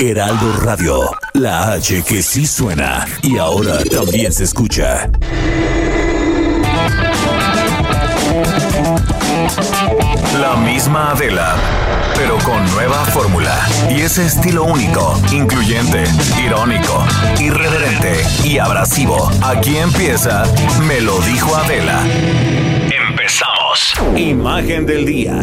Heraldo Radio, la H que sí suena y ahora también se escucha. La misma Adela, pero con nueva fórmula y ese estilo único, incluyente, irónico, irreverente y abrasivo. Aquí empieza Me lo dijo Adela. Empezamos. Imagen del día.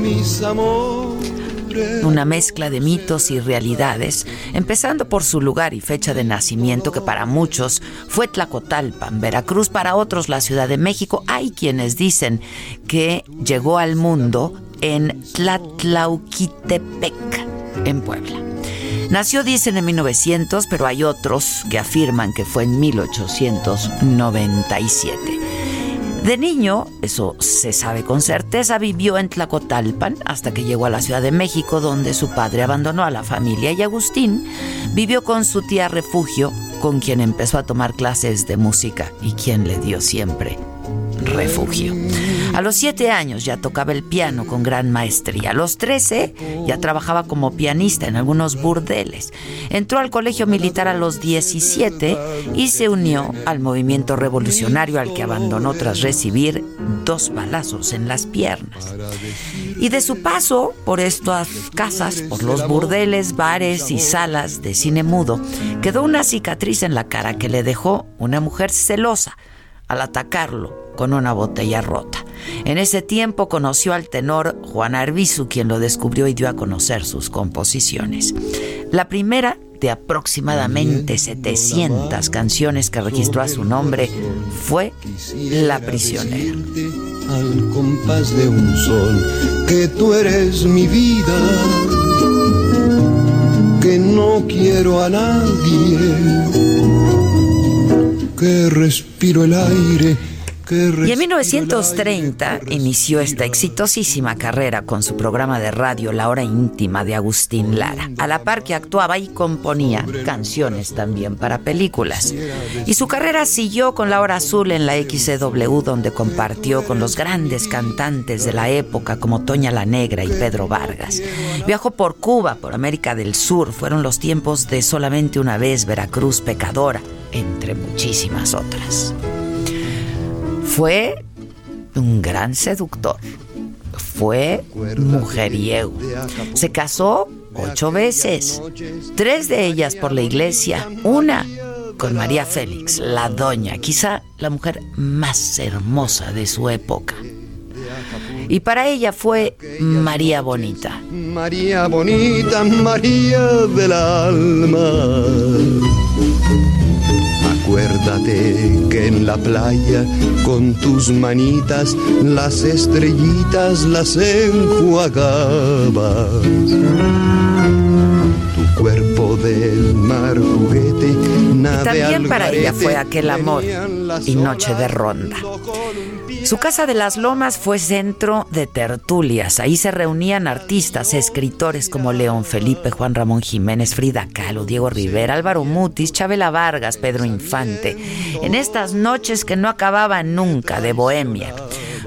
Mis. Una mezcla de mitos y realidades, empezando por su lugar y fecha de nacimiento, que para muchos fue Tlacotalpan, Veracruz, para otros la Ciudad de México. Hay quienes dicen que llegó al mundo en Tlatlauquitepec, en Puebla. Nació, dicen, en 1900, pero hay otros que afirman que fue en 1897. De niño, eso se sabe con certeza, vivió en Tlacotalpan hasta que llegó a la Ciudad de México, donde su padre abandonó a la familia y Agustín vivió con su tía refugio, con quien empezó a tomar clases de música y quien le dio siempre refugio. A los siete años ya tocaba el piano con gran maestría. A los 13 ya trabajaba como pianista en algunos burdeles. Entró al colegio militar a los 17 y se unió al movimiento revolucionario al que abandonó tras recibir dos balazos en las piernas. Y de su paso por estas casas, por los burdeles, bares y salas de cine mudo, quedó una cicatriz en la cara que le dejó una mujer celosa al atacarlo con una botella rota. En ese tiempo conoció al tenor Juan Arbizu, quien lo descubrió y dio a conocer sus composiciones. La primera de aproximadamente 700 canciones que registró a su nombre fue La prisionera. Al compás de un sol, que tú eres mi vida, que no quiero a nadie, que respiro el aire y en 1930 inició esta exitosísima carrera con su programa de radio La Hora Íntima de Agustín Lara, a la par que actuaba y componía canciones también para películas. Y su carrera siguió con La Hora Azul en la XCW, donde compartió con los grandes cantantes de la época como Toña la Negra y Pedro Vargas. Viajó por Cuba, por América del Sur, fueron los tiempos de solamente una vez Veracruz Pecadora, entre muchísimas otras. Fue un gran seductor. Fue mujeriego. Se casó ocho veces. Tres de ellas por la iglesia. Una con María Félix, la doña, quizá la mujer más hermosa de su época. Y para ella fue María Bonita. María Bonita, María del alma. Acuérdate que en la playa con tus manitas las estrellitas las enjuagabas. Tu cuerpo del mar y también para ella fue aquel amor y noche de ronda. Su casa de las Lomas fue centro de tertulias. Ahí se reunían artistas, escritores como León Felipe, Juan Ramón Jiménez, Frida Kahlo, Diego Rivera, Álvaro Mutis, Chabela Vargas, Pedro Infante. En estas noches que no acababan nunca de bohemia.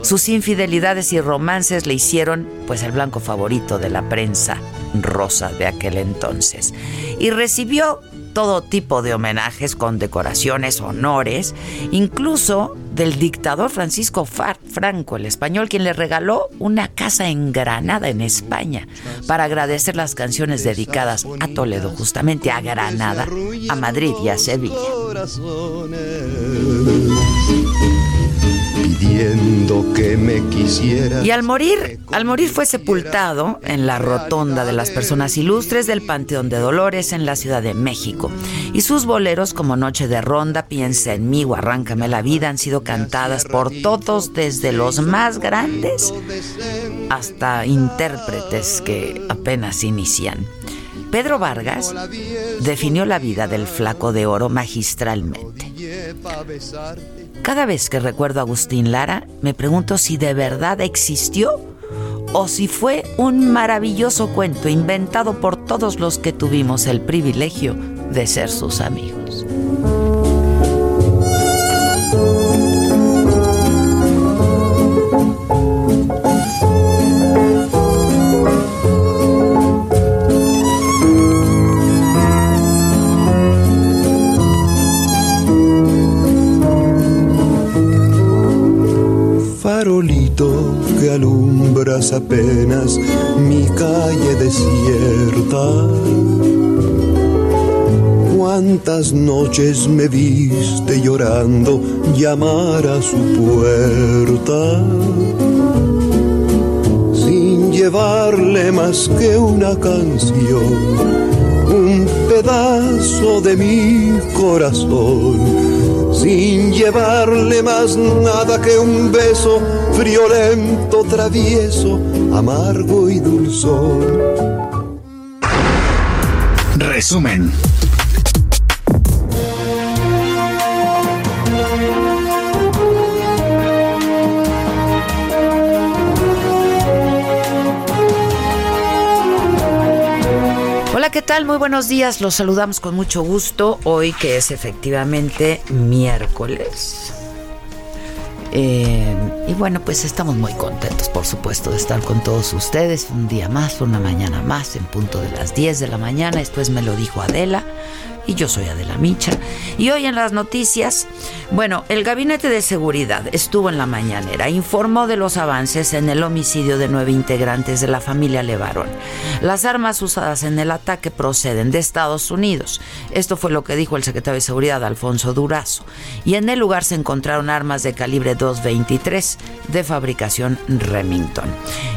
Sus infidelidades y romances le hicieron pues el blanco favorito de la prensa rosa de aquel entonces. Y recibió todo tipo de homenajes, condecoraciones, honores, incluso del dictador Francisco Franco, el español, quien le regaló una casa en Granada, en España, para agradecer las canciones dedicadas a Toledo, justamente a Granada, a Madrid y a Sevilla que me quisiera. Y al morir, al morir fue sepultado en la rotonda de las personas ilustres del Panteón de Dolores en la Ciudad de México. Y sus boleros como Noche de Ronda, Piensa en mí o Arráncame la vida han sido cantadas por todos desde los más grandes hasta intérpretes que apenas inician. Pedro Vargas definió la vida del flaco de oro magistralmente. Cada vez que recuerdo a Agustín Lara, me pregunto si de verdad existió o si fue un maravilloso cuento inventado por todos los que tuvimos el privilegio de ser sus amigos. Alumbras apenas mi calle desierta. Cuántas noches me viste llorando llamar a su puerta, sin llevarle más que una canción, un pedazo de mi corazón sin llevarle más nada que un beso friolento, travieso, amargo y dulzón. Resumen. ¿qué tal? Muy buenos días. Los saludamos con mucho gusto hoy que es efectivamente miércoles. Eh, y bueno, pues estamos muy contentos, por supuesto, de estar con todos ustedes. Un día más, una mañana más, en punto de las 10 de la mañana. Es Me lo dijo Adela y yo soy Adela Micha. Y hoy en las noticias, bueno, el Gabinete de Seguridad estuvo en la mañanera, informó de los avances en el homicidio de nueve integrantes de la familia Levarón. Las armas usadas en el ataque proceden de Estados Unidos. Esto fue lo que dijo el secretario de Seguridad, Alfonso Durazo. Y en el lugar se encontraron armas de calibre 223 de fabricación Remington.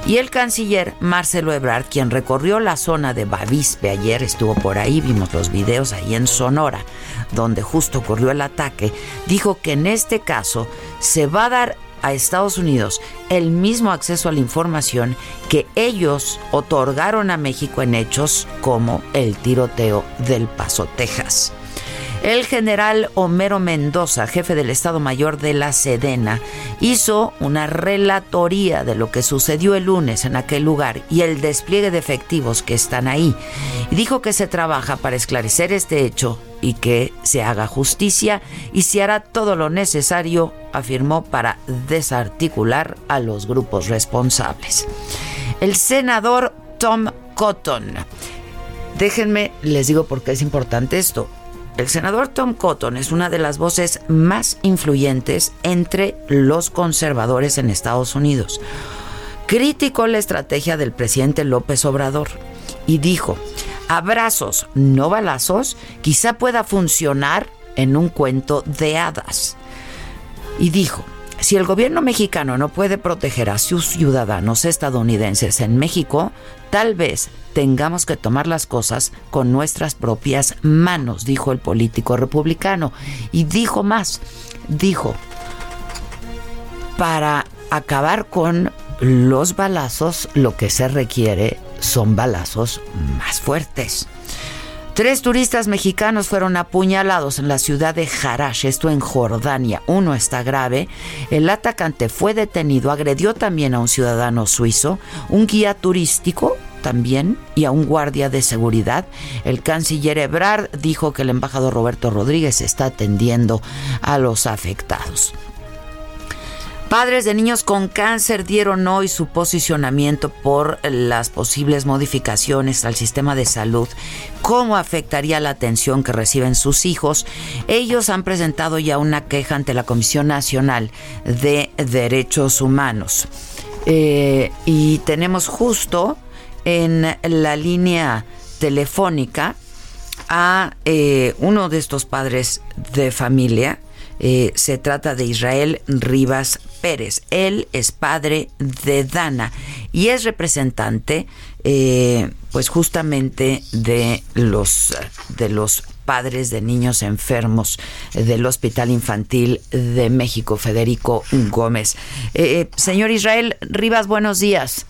Y el canciller Marcelo Ebrard, quien recorrió la zona de Bavispe ayer, estuvo por ahí, vimos los videos ahí en Sonora, donde justo ocurrió el ataque, dijo que en este caso se va a dar a Estados Unidos el mismo acceso a la información que ellos otorgaron a México en hechos como el tiroteo del Paso, Texas. El general Homero Mendoza, jefe del Estado Mayor de la Sedena, hizo una relatoría de lo que sucedió el lunes en aquel lugar y el despliegue de efectivos que están ahí. Dijo que se trabaja para esclarecer este hecho y que se haga justicia y se hará todo lo necesario, afirmó, para desarticular a los grupos responsables. El senador Tom Cotton. Déjenme, les digo por qué es importante esto. El senador Tom Cotton es una de las voces más influyentes entre los conservadores en Estados Unidos. Criticó la estrategia del presidente López Obrador y dijo, abrazos, no balazos, quizá pueda funcionar en un cuento de hadas. Y dijo, si el gobierno mexicano no puede proteger a sus ciudadanos estadounidenses en México, tal vez tengamos que tomar las cosas con nuestras propias manos, dijo el político republicano. Y dijo más, dijo, para acabar con los balazos, lo que se requiere son balazos más fuertes. Tres turistas mexicanos fueron apuñalados en la ciudad de Jarash, esto en Jordania. Uno está grave. El atacante fue detenido, agredió también a un ciudadano suizo, un guía turístico también y a un guardia de seguridad. El canciller Ebrard dijo que el embajador Roberto Rodríguez está atendiendo a los afectados. Padres de niños con cáncer dieron hoy su posicionamiento por las posibles modificaciones al sistema de salud, cómo afectaría la atención que reciben sus hijos. Ellos han presentado ya una queja ante la Comisión Nacional de Derechos Humanos. Eh, y tenemos justo en la línea telefónica a eh, uno de estos padres de familia. Eh, se trata de Israel Rivas Pérez. Él es padre de Dana y es representante, eh, pues justamente de los de los padres de niños enfermos del Hospital Infantil de México, Federico Gómez. Eh, señor Israel Rivas, buenos días.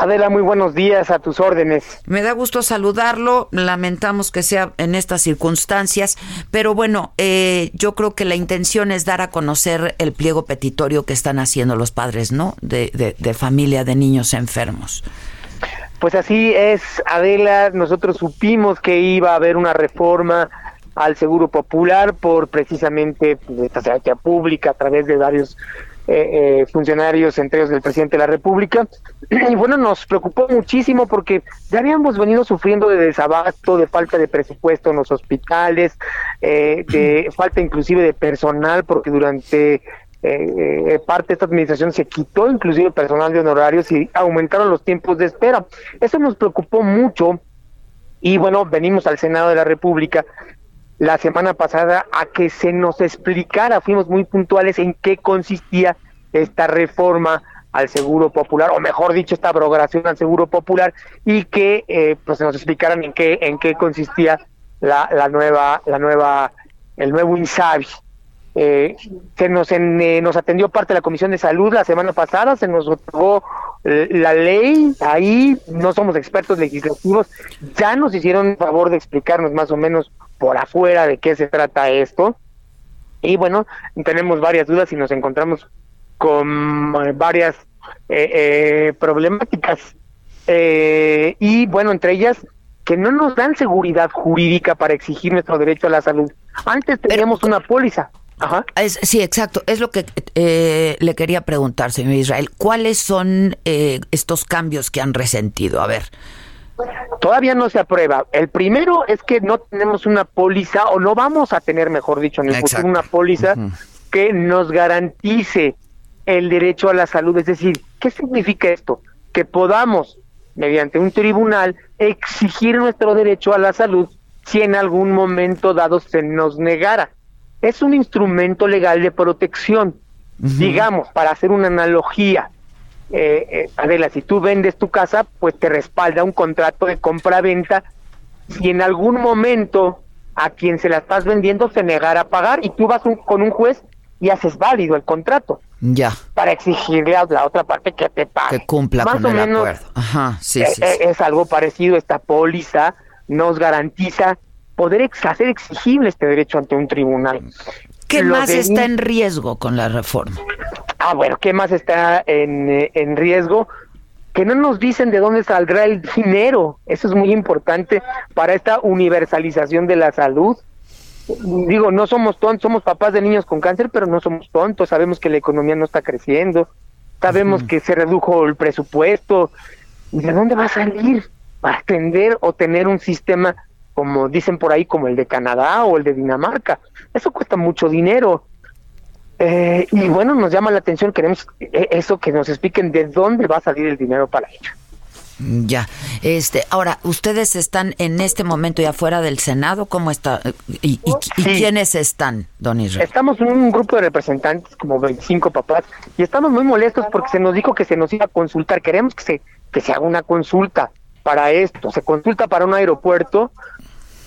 Adela, muy buenos días, a tus órdenes. Me da gusto saludarlo, lamentamos que sea en estas circunstancias, pero bueno, eh, yo creo que la intención es dar a conocer el pliego petitorio que están haciendo los padres, ¿no? De, de familia de niños enfermos. Pues así es, Adela, nosotros supimos que iba a haber una reforma al Seguro Popular por precisamente pues, esta secretaría pública a través de varios eh, eh, funcionarios, entre ellos del presidente de la República. Y bueno, nos preocupó muchísimo porque ya habíamos venido sufriendo de desabasto, de falta de presupuesto en los hospitales, eh, de falta inclusive de personal, porque durante parte de esta administración se quitó inclusive personal de honorarios y aumentaron los tiempos de espera. Eso nos preocupó mucho y bueno, venimos al Senado de la República la semana pasada a que se nos explicara, fuimos muy puntuales en qué consistía esta reforma al Seguro Popular, o mejor dicho, esta abrogación al Seguro Popular, y que eh, pues nos explicaran en qué en qué consistía la, la nueva la nueva el nuevo INSABI. Eh, se nos eh, nos atendió parte de la Comisión de Salud la semana pasada, se nos otorgó la ley, ahí no somos expertos legislativos, ya nos hicieron favor de explicarnos más o menos por afuera de qué se trata esto. Y bueno, tenemos varias dudas y nos encontramos con eh, varias eh, eh, problemáticas. y bueno, entre ellas, que no nos dan seguridad jurídica para exigir nuestro derecho a la salud. Antes teníamos una póliza. Ajá. sí, exacto. Es lo que le quería preguntar, señor Israel. ¿Cuáles son estos cambios que han resentido? A ver. Todavía no se aprueba. El primero es que no tenemos una póliza, o no vamos a tener, mejor dicho, en el futuro una póliza que nos garantice el derecho a la salud. Es decir, ¿qué significa esto? Que podamos, mediante un tribunal, exigir nuestro derecho a la salud si en algún momento dado se nos negara. Es un instrumento legal de protección. Digamos, para hacer una analogía, eh, eh, Adela, si tú vendes tu casa, pues te respalda un contrato de compra-venta. Si en algún momento a quien se la estás vendiendo se negara a pagar y tú vas con un juez y haces válido el contrato. Ya. Para exigirle a la otra parte que te pague. Que cumpla con el acuerdo. Ajá, sí, sí, es, es algo parecido. Esta póliza nos garantiza poder hacer exigible este derecho ante un tribunal. ¿Qué más está en riesgo con la reforma? Ah, bueno, ¿qué más está en, eh, en riesgo? Que no nos dicen de dónde saldrá el dinero. Eso es muy importante para esta universalización de la salud. Digo, no somos tontos, somos papás de niños con cáncer, pero no somos tontos. Sabemos que la economía no está creciendo. Sabemos que se redujo el presupuesto. ¿Y de dónde va a salir para atender o tener un sistema como dicen por ahí, como el de Canadá o el de Dinamarca? Eso cuesta mucho dinero. Eh, y bueno, nos llama la atención, queremos eh, eso, que nos expliquen de dónde va a salir el dinero para ello. Ya, este, ahora, ¿ustedes están en este momento ya fuera del Senado? ¿Cómo está? ¿Y, quiénes están, don Israel? Estamos en un grupo de representantes, como 25 papás, y estamos muy molestos porque se nos dijo que se nos iba a consultar. Queremos que se, que se haga una consulta para esto. Se consulta para un aeropuerto,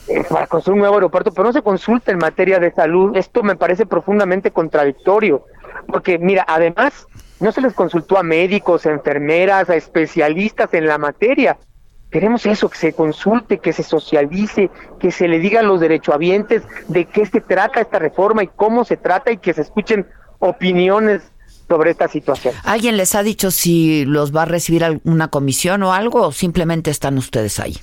eh, para construir un nuevo aeropuerto, pero no se consulta en materia de salud. Esto me parece profundamente contradictorio, porque mira, además no se les consultó a médicos, a enfermeras, a especialistas en la materia. Queremos eso, que se consulte, que se socialice, que se le diga a los derechohabientes de qué se trata esta reforma y cómo se trata y que se escuchen opiniones sobre esta situación. ¿Alguien les ha dicho si los va a recibir alguna comisión o algo o simplemente están ustedes ahí?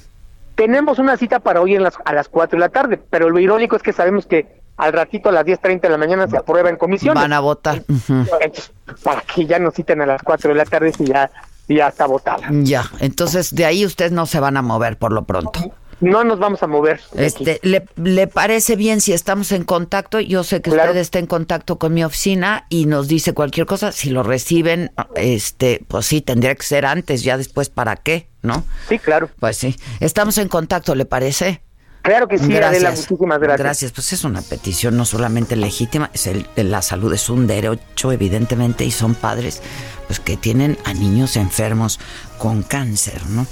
Tenemos una cita para hoy en las, a las 4 de la tarde, pero lo irónico es que sabemos que al ratito a las 10.30 de la mañana se aprueba en comisión. Van a votar. Entonces, para que ya nos citen a las 4 de la tarde si ya, ya está votada. Ya, entonces de ahí ustedes no se van a mover por lo pronto. No nos vamos a mover. Este, ¿le, le parece bien si estamos en contacto? Yo sé que Claro. usted está en contacto con mi oficina y nos dice cualquier cosa. Si lo reciben, este, pues sí, tendría que ser antes, ya después, ¿para qué? ¿No? Sí, claro. Pues sí. Estamos en contacto, ¿le parece? Claro que sí, Adela, muchísimas gracias. Gracias, pues es una petición no solamente legítima, es el, la salud es un derecho evidentemente y son padres pues que tienen a niños enfermos con cáncer, ¿no?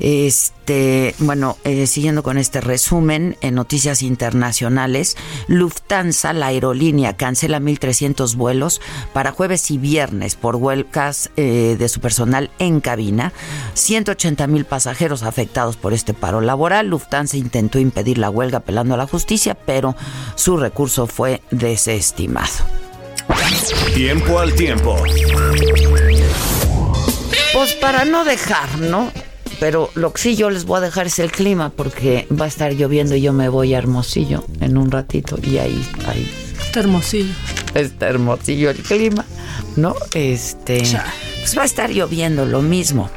Este, bueno, eh, siguiendo con este resumen, en noticias internacionales, Lufthansa, la aerolínea, cancela 1.300 vuelos para jueves y viernes por huelgas eh, de su personal en cabina. 180 mil pasajeros afectados por este paro laboral. Lufthansa intentó impedir la huelga apelando a la justicia, pero su recurso fue desestimado. Tiempo al tiempo. Pues para no dejar, ¿no? Pero lo que sí yo les voy a dejar es el clima, porque va a estar lloviendo y yo me voy a Hermosillo en un ratito y ahí, ahí Está hermosillo. está hermosillo el clima, ¿no? Este, pues va a estar lloviendo lo mismo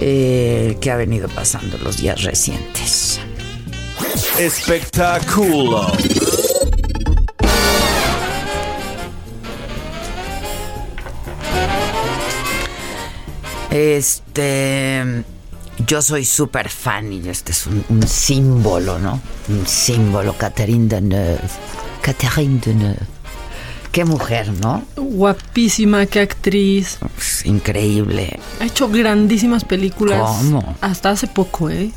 eh, que ha venido pasando los días recientes. Espectáculo. Este, yo soy súper fan y este es un, un símbolo, ¿no? Un símbolo, Catherine Deneuve. Catherine Deneuve. Qué mujer, ¿no? Guapísima, qué actriz. Es increíble. Ha hecho grandísimas películas. ¿Cómo? Hasta hace poco, ¿eh?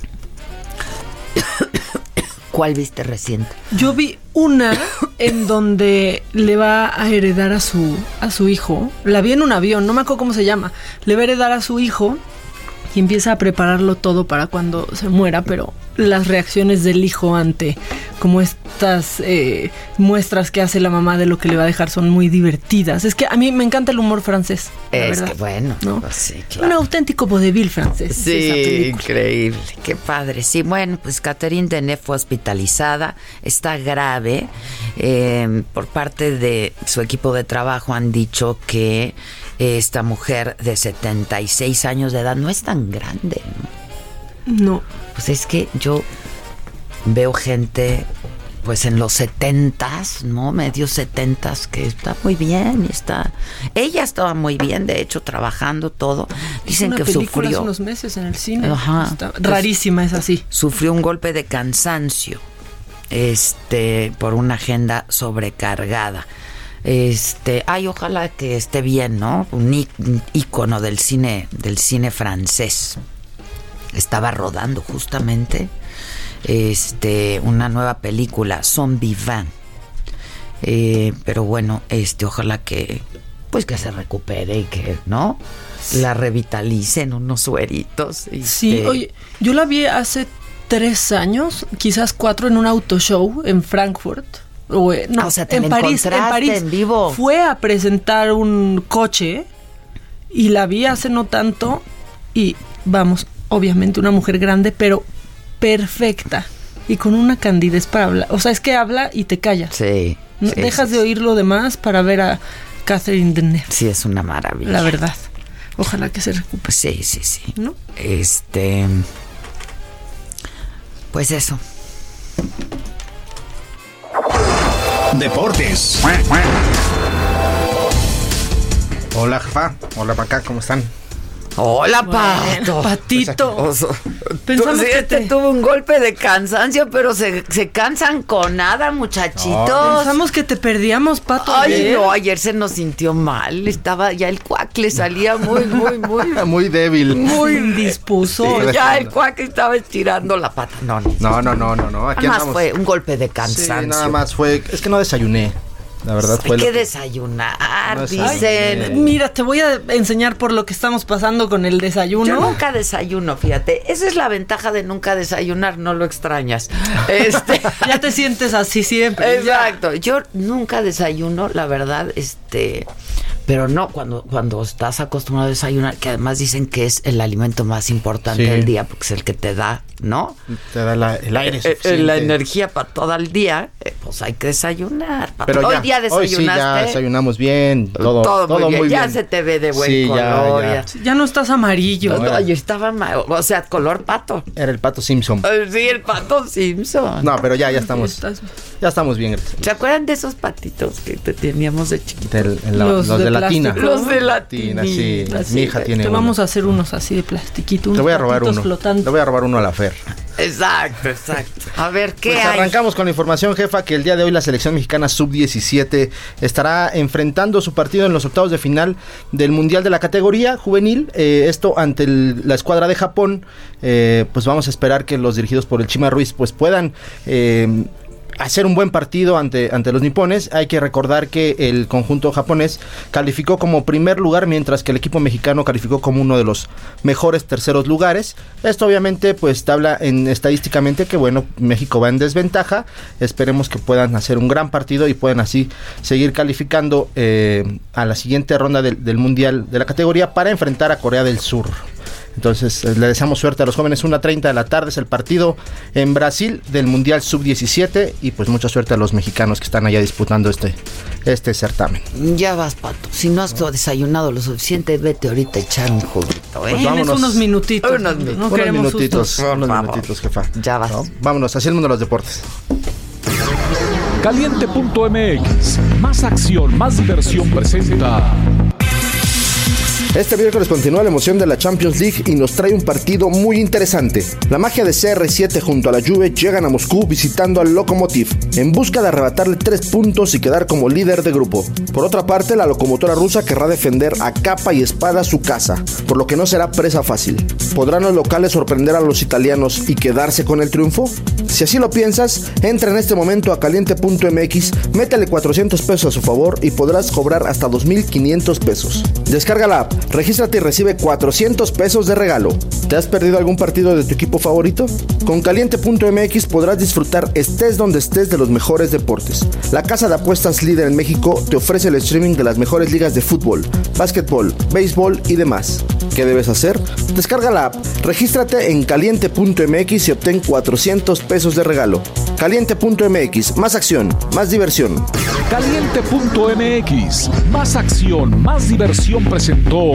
¿Cuál viste reciente? Yo vi una en donde le va a heredar a su, a su hijo. La vi en un avión, no me acuerdo cómo se llama. Le va a heredar a su hijo y empieza a prepararlo todo para cuando se muera, pero las reacciones del hijo ante como estas eh, muestras que hace la mamá de lo que le va a dejar son muy divertidas. Es que a mí me encanta el humor francés. la Es verdad. que bueno, ¿no? pues sí, Un claro. auténtico vodevil francés. Sí, increíble, qué padre. Sí, bueno, pues Catherine Deneuve fue hospitalizada, está grave. Eh, por parte de su equipo de trabajo han dicho que esta mujer de 76 años de edad no es tan grande. ¿no? No. Pues es que yo veo gente pues en los setentas, ¿no? Medios setentas que está muy bien, y está. Ella estaba muy bien, de hecho, trabajando todo. Dicen una que película hace sufrió unos meses en el cine. Ajá. Está rarísima, es así. sufrió un golpe de cansancio este por una agenda sobrecargada este ay ojalá que esté bien no un, ícono del cine del cine francés. Estaba rodando justamente este una nueva película Son Vivant Eh, pero bueno este ojalá que pues que se recupere y que no la revitalicen unos sueritos Sí, este, oye, yo la vi hace tres años, quizás cuatro, en un auto show en Frankfurt. O, eh, no, Ah, o sea, te en París, en París. en vivo. Fue a presentar un coche y la vi hace no tanto y vamos, obviamente una mujer grande, pero perfecta y con una candidez para hablar. O sea, es que habla y te callas. sí, No- sí, Dejas sí, de oír lo demás para ver a Catherine Deneuve. Sí, es una maravilla. La verdad. Ojalá que se recupere. Sí, sí, sí. ¿No? Este. Pues eso. Deportes. Hola, jefa. Hola, Maca, ¿cómo están? Hola, Bueno, Pato. Patito. Oso. Pensamos Tú, sí, que este te- tuvo un golpe de cansancio, pero se, se cansan con nada, muchachitos. Pensamos que te perdíamos, Pato. Ay, ayer. no, ayer se nos sintió mal. Estaba ya el cuac le salía muy, muy, muy. Muy débil. Muy indispuso. Sí, ya el cuac estaba estirando la pata. No, no. No, no, no, no, no. Aquí Nada más andamos. fue un golpe de Sí, cansancio. nada más fue. Es que no desayuné. La verdad Hay fue lo que que- desayunar, No dicen. Ay, Mira, te voy a enseñar por lo que estamos pasando con el desayuno. Yo nunca desayuno, fíjate. Esa es la ventaja de nunca desayunar, no lo extrañas. Este, Ya te sientes así siempre. ya. exacto. Yo nunca desayuno, la verdad, este, pero no cuando cuando estás acostumbrado a desayunar, que además dicen que es el alimento más importante Sí. del día porque es el que te da, ¿no? Te da la- el aire Eh, eh, suficiente. la energía para todo el día, eh, pues hay que desayunar. Pero hoy ya, día hoy sí ya desayunaste. desayunamos bien, todo, todo, todo, muy bien. ya bien. se te ve de buen Sí, ya, color. ya. ya. Ya no estás amarillo. No, yo estaba, o sea, color pato. Era el pato Simpson. Sí, el pato Simpson. No, pero ya, ya estamos, ya estamos bien. ¿Se acuerdan de esos patitos que te teníamos de chiquito? Los los, de de, latina. Los de la Latina, sí. Mi hija tiene Te uno. vamos a hacer unos así de plastiquito. Te unos voy a robar uno. flotantes. Le voy a robar uno a la Fer. Exacto, exacto. A ver, ¿qué Pues hay? arrancamos con la información, jefa, que el día de hoy la selección mexicana sub-17 estará enfrentando su partido en los octavos de final del Mundial de la categoría juvenil. Eh, esto ante la escuadra de Japón. Eh, pues vamos a esperar que los dirigidos por el Chima Ruiz pues puedan... hacer un buen partido ante, ante los nipones. Hay que recordar que el conjunto japonés calificó como primer lugar, mientras que el equipo mexicano calificó como uno de los mejores terceros lugares. Esto obviamente pues habla en estadísticamente que bueno, México va en desventaja. Esperemos que puedan hacer un gran partido y puedan así seguir calificando eh, a la siguiente ronda del Mundial de la categoría para enfrentar a Corea del Sur. Entonces, eh, le deseamos suerte a los jóvenes. 1.30 de la tarde es el partido en Brasil del Mundial Sub-17 y pues mucha suerte a los mexicanos que están allá disputando este, este certamen. Ya vas, pato. Si no has desayunado lo suficiente, vete ahorita a echar un juguito, ¿eh? Pues vámonos. unos minutitos. Unos no unos minutitos, unos minutitos, jefa. Ya vas. ¿No? Vámonos, así el mundo de los deportes. Caliente.mx. Más acción, más diversión presenta. Este miércoles continúa la emoción de la Champions League y nos trae un partido muy interesante. La magia de CR7 junto a la Juve llegan a Moscú visitando al Lokomotiv en busca de arrebatarle tres puntos y quedar como líder de grupo. Por otra parte, la locomotora rusa querrá defender a capa y espada su casa, por lo que no será presa fácil. ¿Podrán los locales sorprender a los italianos y quedarse con el triunfo? Si así lo piensas, entra en este momento a caliente.mx, métele 400 pesos a su favor y podrás cobrar hasta 2.500 pesos. Descarga la app, regístrate y recibe 400 pesos de regalo. ¿Te has perdido algún partido de tu equipo favorito? Con caliente.mx podrás disfrutar estés donde estés de los mejores deportes. La casa de apuestas líder en México te ofrece el streaming de las mejores ligas de fútbol, básquetbol, béisbol y demás. ¿Qué debes hacer? Descarga la app, regístrate en caliente.mx y obtén 400 pesos de regalo. Caliente.mx, más acción, más diversión. Caliente.mx. Más acción, más diversión presentó.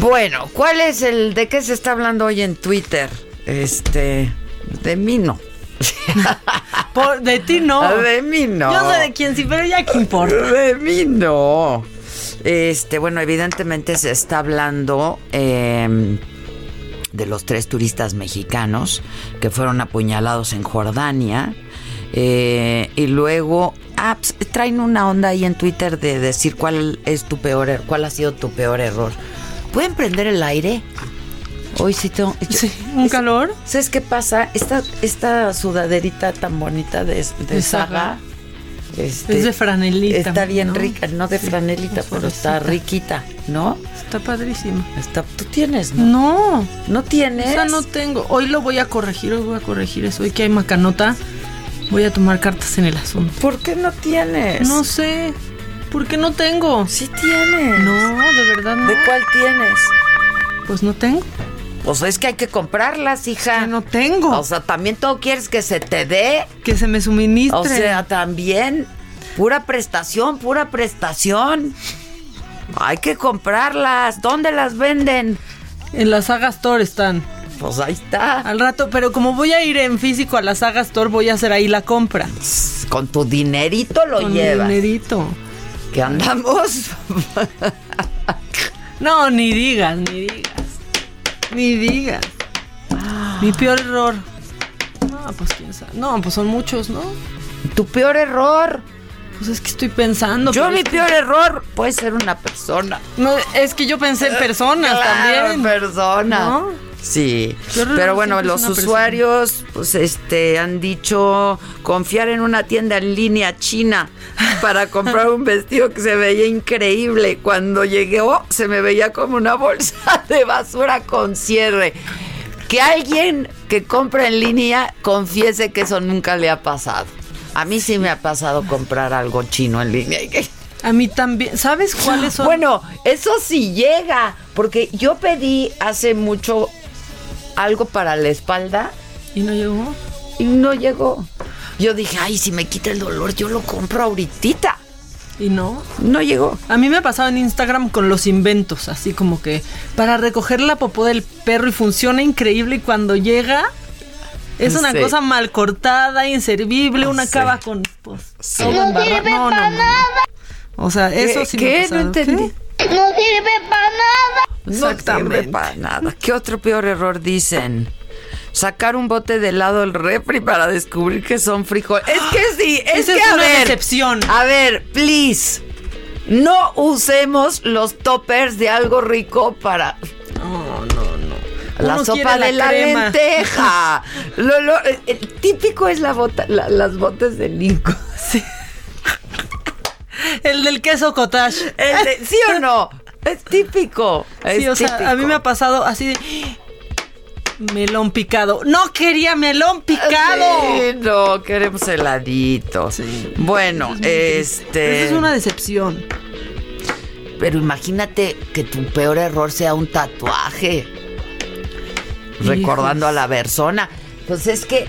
Bueno, ¿cuál es el de qué se está hablando hoy en Twitter? Este, de mí no. Por- de ti no. De mí no. Yo sé de quién sí, pero ya qué importa. De mí no. Este, bueno, evidentemente se está hablando eh, de los tres turistas mexicanos que fueron apuñalados en Jordania. Eh, y luego, ah, pues, traen una onda ahí en Twitter de decir cuál es tu peor, er- cuál ha sido tu peor error. ¿Pueden prender el aire? Hoy sí tengo. yo- Sí, un calor. ¿Sabes qué pasa? Esta, esta sudaderita tan bonita de, de, De saga. Este, Es de franelita. Está bien ¿no? rica, no de franelita, pero está riquita, ¿no? Está padrísimo. Está, tú tienes, ¿no? No, ¿No tienes? esa no tengo. Hoy lo voy a corregir, hoy voy a corregir eso. Hoy que hay macanota, voy a tomar cartas en el asunto. ¿Por qué no tienes? No sé, ¿por qué no tengo? Sí tienes. No, de verdad no. ¿De cuál tienes? Pues no tengo. Pues es que hay que comprarlas, hija. Que no tengo. O sea, también tú quieres que se te dé. que se me suministre. O sea, también. Pura prestación, pura prestación. Hay que comprarlas. ¿Dónde las venden? En la Saga Store están. Pues ahí está. Al rato, pero como voy a ir en físico a la Saga Store, voy a hacer ahí la compra. Con tu dinerito lo Con llevas. dinerito. ¿Qué andamos? No, ni digas, ni digas. Ni digas. Mi peor error. No, pues quién sabe. No, pues son muchos, ¿no? tu peor error. Pues es que estoy pensando. Yo pero mi peor error puede ser una persona. No, es que yo pensé en personas Claro, también. persona. ¿No? Sí, pero bueno, los persona. usuarios pues este han dicho confiar en una tienda en línea china para comprar un vestido que se veía increíble. Cuando llegó se me veía como una bolsa de basura con cierre. Que alguien que compra en línea confiese que eso nunca le ha pasado. A mí sí me ha pasado comprar algo chino en línea. A mí también. ¿Sabes cuáles son? bueno, eso sí llega, porque yo pedí hace mucho algo para la espalda ¿Y no llegó? y no llegó. Yo dije, ay, si me quita el dolor, yo lo compro ahorita. ¿Y no? No llegó. A mí me ha pasado en Instagram con los inventos, así como que para recoger la popó del perro y funciona increíble y cuando llega es una Sí. cosa mal cortada, inservible, una Sí. caba con pues, Sí. todo. No, no, no. O sea, eso ¿Qué- sí me qué? No entendí. ¿Qué? No sirve para nada. No Exactamente. sirve para nada. ¿Qué otro peor error dicen? Sacar un bote de helado del refri para descubrir que son frijoles. Es que sí, es Esa que es a una ver, decepción. A ver, please. No usemos los toppers de algo rico para No, no, no. La sopa de la lenteja. Lo- lo- el, el típico es la bota, la- las botas de Lincoln. Sí. El del queso cottage. El de- ¿Sí o no? Es típico. Es Sí, o sea, a mí me ha pasado así de melón picado. No quería melón picado. Sí, no, queremos heladito. Bueno, este. Es una decepción. Pero imagínate que tu peor error sea un tatuaje. Recordando a la persona. Pues es que.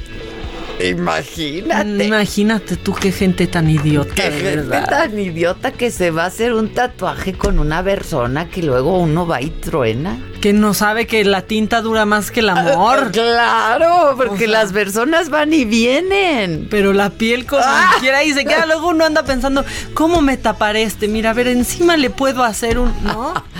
Imagínate. Imagínate tú qué gente tan idiota, Qué gente verdad. tan idiota que se va a hacer un tatuaje con una persona que luego uno va y truena. Que no sabe que la tinta dura más que el amor. Claro, porque O sea- las personas van y vienen. Pero la piel como Ah. quiera y se queda. Luego uno anda pensando, ¿cómo me taparé este? Mira, a ver, encima le puedo hacer un. ¿No?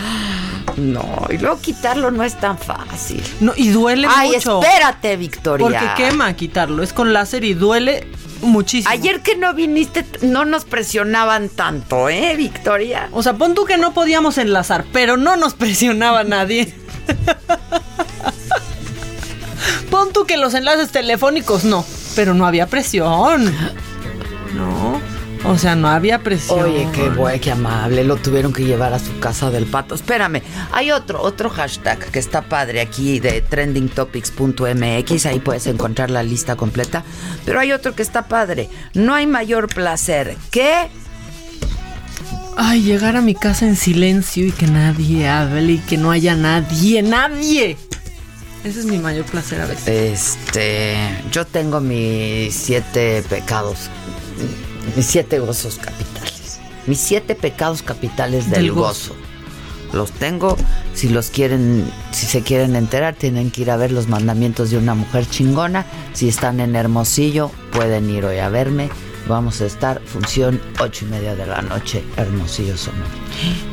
No, y luego quitarlo no es tan fácil. no y duele Ay, mucho. espérate, Victoria. Porque quema quitarlo. Es con láser y duele muchísimo. Ayer que no viniste, no nos presionaban tanto, ¿eh, Victoria? O sea, pon tú que no podíamos enlazar, pero no nos presionaba nadie. pon tú que los enlaces telefónicos no, pero no había presión. O sea, no había presión. Oye, qué guay, qué amable. Lo tuvieron que llevar a su casa del pato. Espérame, hay otro, otro hashtag que está padre aquí de trendingtopics.mx. Ahí puedes encontrar la lista completa. Pero hay otro que está padre. No hay mayor placer que. Ay, llegar a mi casa en silencio y que nadie hable y que no haya nadie, nadie. Ese es mi mayor placer a veces. Este. Yo tengo mis siete pecados. Mis siete gozos capitales. Mis siete pecados capitales del, Del gozo. gozo. Los tengo. Si los quieren, si se quieren enterar, tienen que ir a ver los mandamientos de una mujer chingona. Si están en Hermosillo, pueden ir hoy a verme. Vamos a estar, función ocho y media de la noche, Hermosillo Sonora.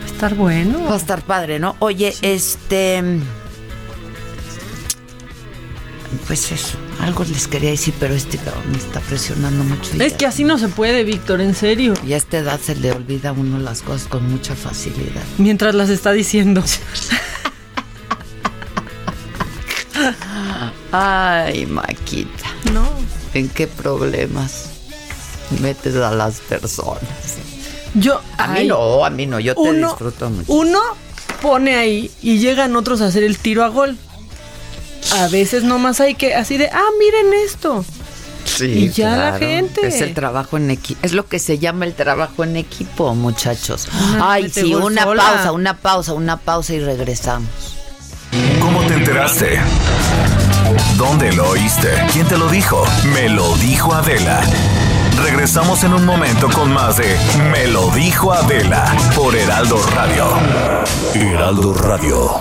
Va a estar bueno. Va a estar padre, ¿no? Oye, este. Pues eso, algo les quería decir, pero este cabrón me está presionando mucho. Es ya- que así no se puede, Víctor, en serio. Y a esta edad se le olvida a uno las cosas con mucha facilidad. Mientras las está diciendo. Ay, Maquita, No. ¿en qué problemas metes a las personas? Yo. A mí no, a mí no, yo te disfruto mucho. Uno pone ahí y llegan otros a hacer el tiro a gol. A veces nomás hay que, así de, ah, miren esto. Sí, y ya la gente. Es el trabajo en equipo. Es lo que se llama el trabajo en equipo, muchachos. Una Ay, sí, una sola. pausa, una pausa, una pausa y regresamos. ¿Cómo te enteraste? ¿Dónde lo oíste? ¿Quién te lo dijo? Me lo dijo Adela. Regresamos en un momento con más de Me lo dijo Adela por Heraldo Radio. Heraldo Radio.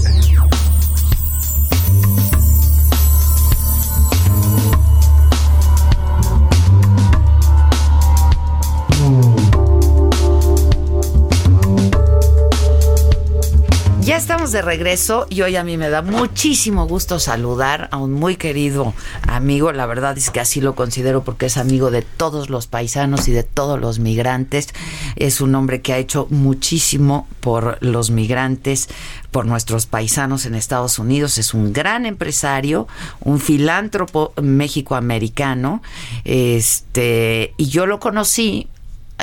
Ya estamos de regreso y hoy a mí me da muchísimo gusto saludar a un muy querido amigo. La verdad es que así lo considero porque es amigo de todos los paisanos y de todos los migrantes. Es un hombre que ha hecho muchísimo por los migrantes, por nuestros paisanos en Estados Unidos. Es un gran empresario, un filántropo mexicoamericano. Este, y yo lo conocí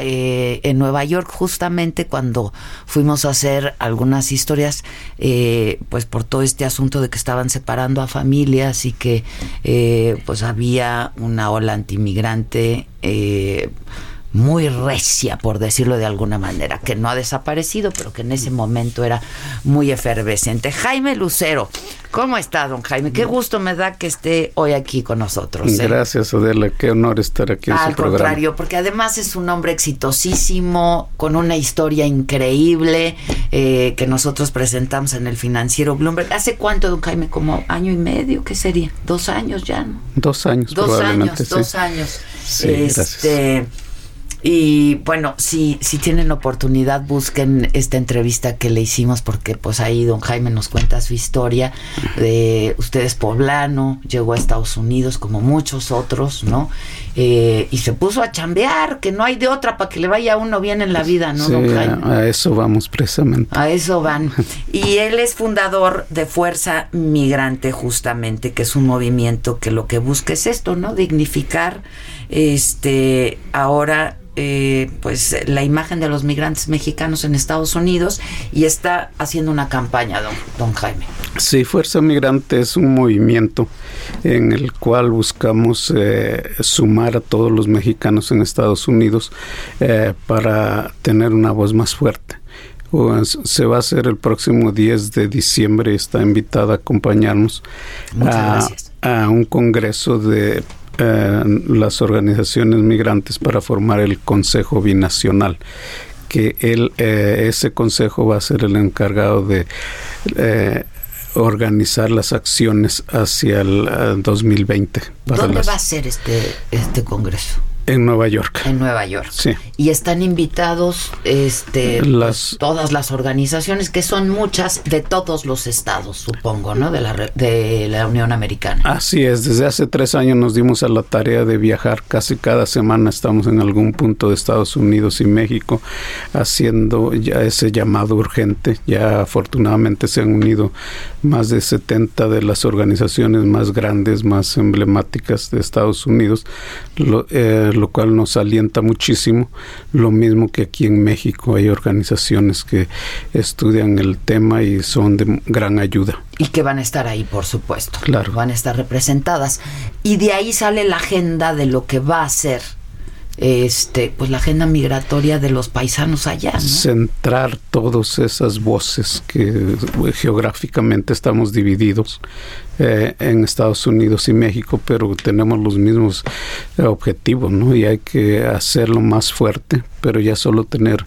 eh, en Nueva York justamente cuando fuimos a hacer algunas historias, eh, pues por todo este asunto de que estaban separando a familias y que eh, pues había una ola antimigrante muy recia, por decirlo de alguna manera, que no ha desaparecido, pero que en ese momento era muy efervescente. Jaime Lucero, ¿cómo está, don Jaime? Qué gusto me da que esté hoy aquí con nosotros. ¿eh? Gracias, Adela, qué honor estar aquí en Al programa. contrario, porque además es un hombre exitosísimo, con una historia increíble, eh, que nosotros presentamos en el financiero Bloomberg. ¿Hace cuánto, don Jaime? ¿Como año y medio? ¿Qué sería? ¿Dos años ya? ¿no? Dos años, Dos probablemente, años, sí. dos años. Sí, este, y bueno, si, si tienen oportunidad, busquen esta entrevista que le hicimos, porque pues ahí don Jaime nos cuenta su historia. De usted es poblano, llegó a Estados Unidos como muchos otros, ¿no? Eh, y se puso a chambear, que no hay de otra para que le vaya uno bien en la vida, ¿no, Sí, don Jaime? a, a eso vamos precisamente. A eso van. Y él es fundador de Fuerza Migrante, justamente, que es un movimiento que lo que busca es esto, ¿no? Dignificar, este, ahora, eh, pues, la imagen de los migrantes mexicanos en Estados Unidos y está haciendo una campaña, don, don Jaime. Sí, Fuerza Migrante es un movimiento en el cual buscamos eh, sumar a todos los mexicanos en Estados Unidos eh, para tener una voz más fuerte. Se va a hacer el próximo 10 de diciembre, está invitada a acompañarnos a un congreso de eh, las organizaciones migrantes para formar el Consejo Binacional que él, eh, ese consejo va a ser el encargado de eh, organizar las acciones hacia el eh, 2020 para ¿Dónde las- va a ser este, este congreso? En Nueva York. En Nueva York. Sí. Y están invitados este Las- pues, todas las organizaciones, que son muchas de todos los estados, supongo, ¿no? De la, de la Unión Americana. Así es, desde hace tres años nos dimos a la tarea de viajar casi cada semana, estamos en algún punto de Estados Unidos y México haciendo ya ese llamado urgente. Ya afortunadamente se han unido más de 70 de las organizaciones más grandes, más emblemáticas de Estados Unidos, lo, eh, lo cual nos alienta muchísimo. Lo mismo que aquí en México hay organizaciones que estudian el tema y son de gran ayuda. Y que van a estar ahí, por supuesto. Claro. Van a estar representadas. Y de ahí sale la agenda de lo que va a ser este, pues la agenda migratoria de los paisanos allá, centrar todas esas voces que eh, geográficamente estamos divididos eh, en Estados Unidos y México, pero tenemos los mismos eh, objetivos, ¿no? Y hay que hacerlo más fuerte, pero ya solo tener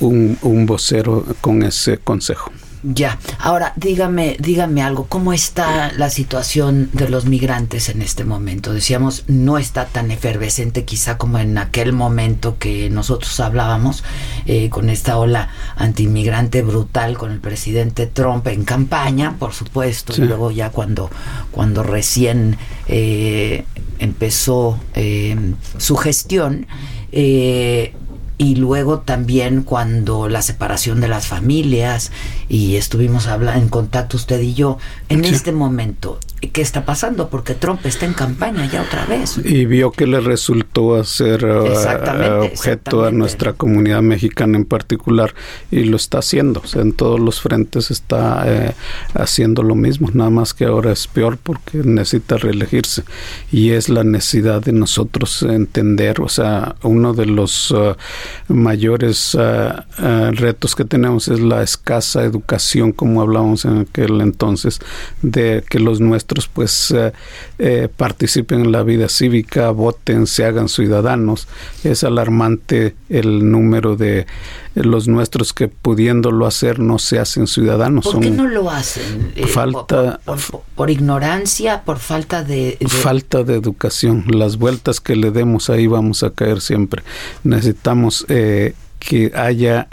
un, un vocero con ese consejo. Ya. Ahora, dígame, dígame algo, ¿cómo está la situación de los migrantes en este momento? Decíamos, no está tan efervescente quizá como en aquel momento que nosotros hablábamos, eh, con esta ola antimigrante brutal con el presidente Trump en campaña, por supuesto, Sí. y luego ya cuando, cuando recién eh, empezó eh, su gestión. eh, y luego también cuando la separación de las familias y estuvimos en contacto usted y yo en Sí. este momento qué está pasando, porque Trump está en campaña ya otra vez. Y vio que le resultó hacer Exactamente, uh, objeto a nuestra comunidad mexicana en particular y lo está haciendo. O sea, en todos los frentes está eh, haciendo lo mismo, nada más que ahora es peor porque necesita reelegirse y es la necesidad de nosotros entender, o sea, uno de los uh, mayores uh, uh, retos que tenemos es la escasa educación, como hablábamos en aquel entonces, de que los nuestros pues eh, eh, participen en la vida cívica, voten, se hagan ciudadanos. Es alarmante el número de los nuestros que pudiéndolo hacer no se hacen ciudadanos. ¿Por Son qué no lo hacen? Eh, falta por, por- por ignorancia, por falta de, de- falta de educación. Las vueltas que le demos ahí vamos a caer siempre. Necesitamos eh, que haya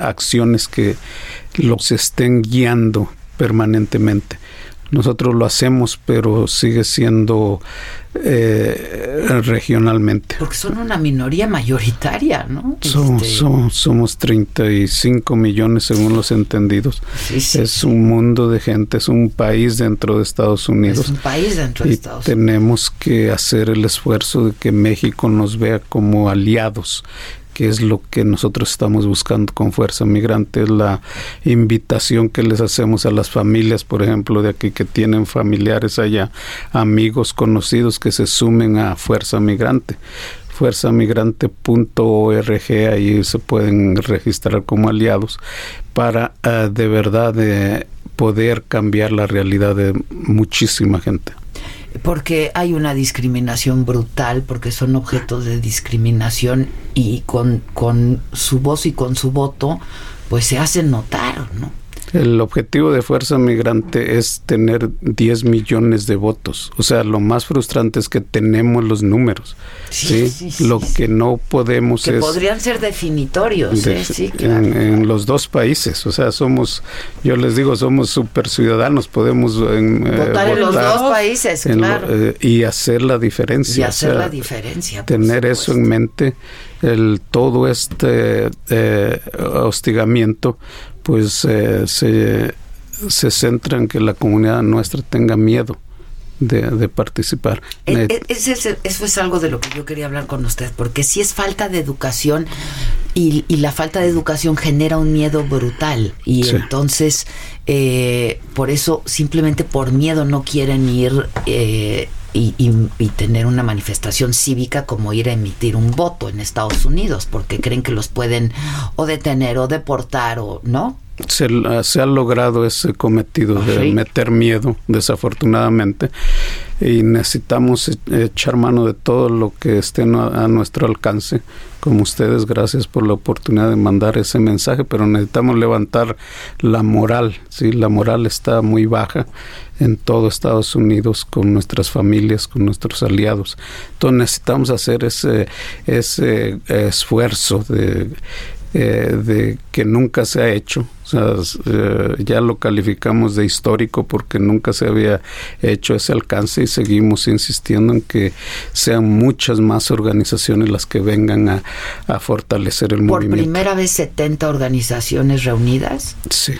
acciones que los estén guiando permanentemente. Nosotros lo hacemos, pero sigue siendo eh, regionalmente. porque son una minoría mayoritaria, ¿no? Somos, Este, somos, somos 35 millones según los entendidos. Sí, sí, es un mundo de gente, es un país dentro de Estados Unidos. es un país dentro de y Estados Unidos. tenemos que hacer el esfuerzo de que México nos vea como aliados que es lo que nosotros estamos buscando con Fuerza Migrante, es la invitación que les hacemos a las familias, por ejemplo, de aquí que tienen familiares allá, amigos conocidos que se sumen a Fuerza Migrante fuerzamigrante.org, ahí se pueden registrar como aliados para eh, de verdad eh, poder cambiar la realidad de muchísima gente. Porque hay una discriminación brutal, porque son objetos de discriminación y con, con su voz y con su voto, pues se hacen notar, ¿no? El objetivo de Fuerza Migrante es tener 10 millones de votos. O sea, lo más frustrante es que tenemos los números. Sí, ¿sí? sí, sí, lo sí. que no podemos Que es... podrían ser definitorios, de- ¿eh? Sí, claro. en, en los dos países, o sea, somos, yo les digo, somos super ciudadanos, podemos en, eh, Votar en los dos países, en lo- claro. eh, y hacer la diferencia. y o hacer sea, la diferencia. tener eso en mente, el todo este eh, hostigamiento, pues eh, se, se centra en que la comunidad nuestra tenga miedo de, de participar. E- e- ese es- eso es algo de lo que yo quería hablar con usted, porque si es falta de educación y, y la falta de educación genera un miedo brutal y Sí. entonces eh, por eso simplemente por miedo no quieren ir eh, y, y- tener una manifestación cívica como ir a emitir un voto en Estados Unidos, porque creen que los pueden o detener o deportar o no. Se, se ha logrado ese cometido de meter miedo, desafortunadamente, y necesitamos e- echar mano de todo lo que esté a nuestro alcance. Como ustedes, gracias por la oportunidad de mandar ese mensaje, pero necesitamos levantar la moral. ¿sí? La moral está muy baja en todo Estados Unidos con nuestras familias, con nuestros aliados. Entonces necesitamos hacer ese, ese esfuerzo de eh, de que nunca se ha hecho. O sea, eh, ya lo calificamos de histórico porque nunca se había hecho ese alcance y seguimos insistiendo en que sean muchas más organizaciones las que vengan a, a fortalecer el Por movimiento. primera vez 70 organizaciones reunidas. Sí.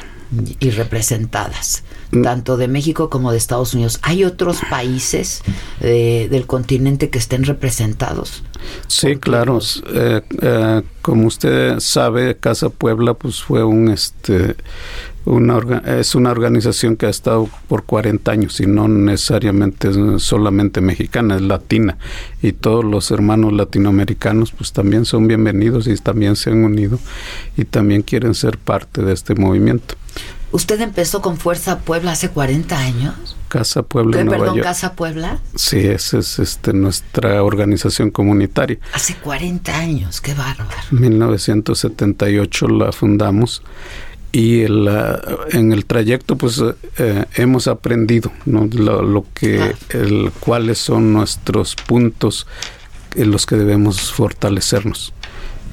Y representadas, tanto de México como de Estados Unidos. ¿Hay otros países eh, del continente que estén representados? Sí, claro. eh, eh, como usted sabe, Casa Puebla, pues fue un este una orga- es una organización que ha estado por 40 años y no necesariamente es solamente mexicana, es latina y todos los hermanos latinoamericanos pues también son bienvenidos y también se han unido y también quieren ser parte de este movimiento. ¿Usted empezó con Fuerza Puebla hace 40 años? Casa Puebla, Nueva perdón, York. Casa Puebla. Sí, esa es este nuestra organización comunitaria. Hace 40 años, qué bárbaro. 1978 la fundamos y el, ah, en el trayecto pues eh, hemos aprendido ¿no? lo, lo que el, cuáles son nuestros puntos en los que debemos fortalecernos.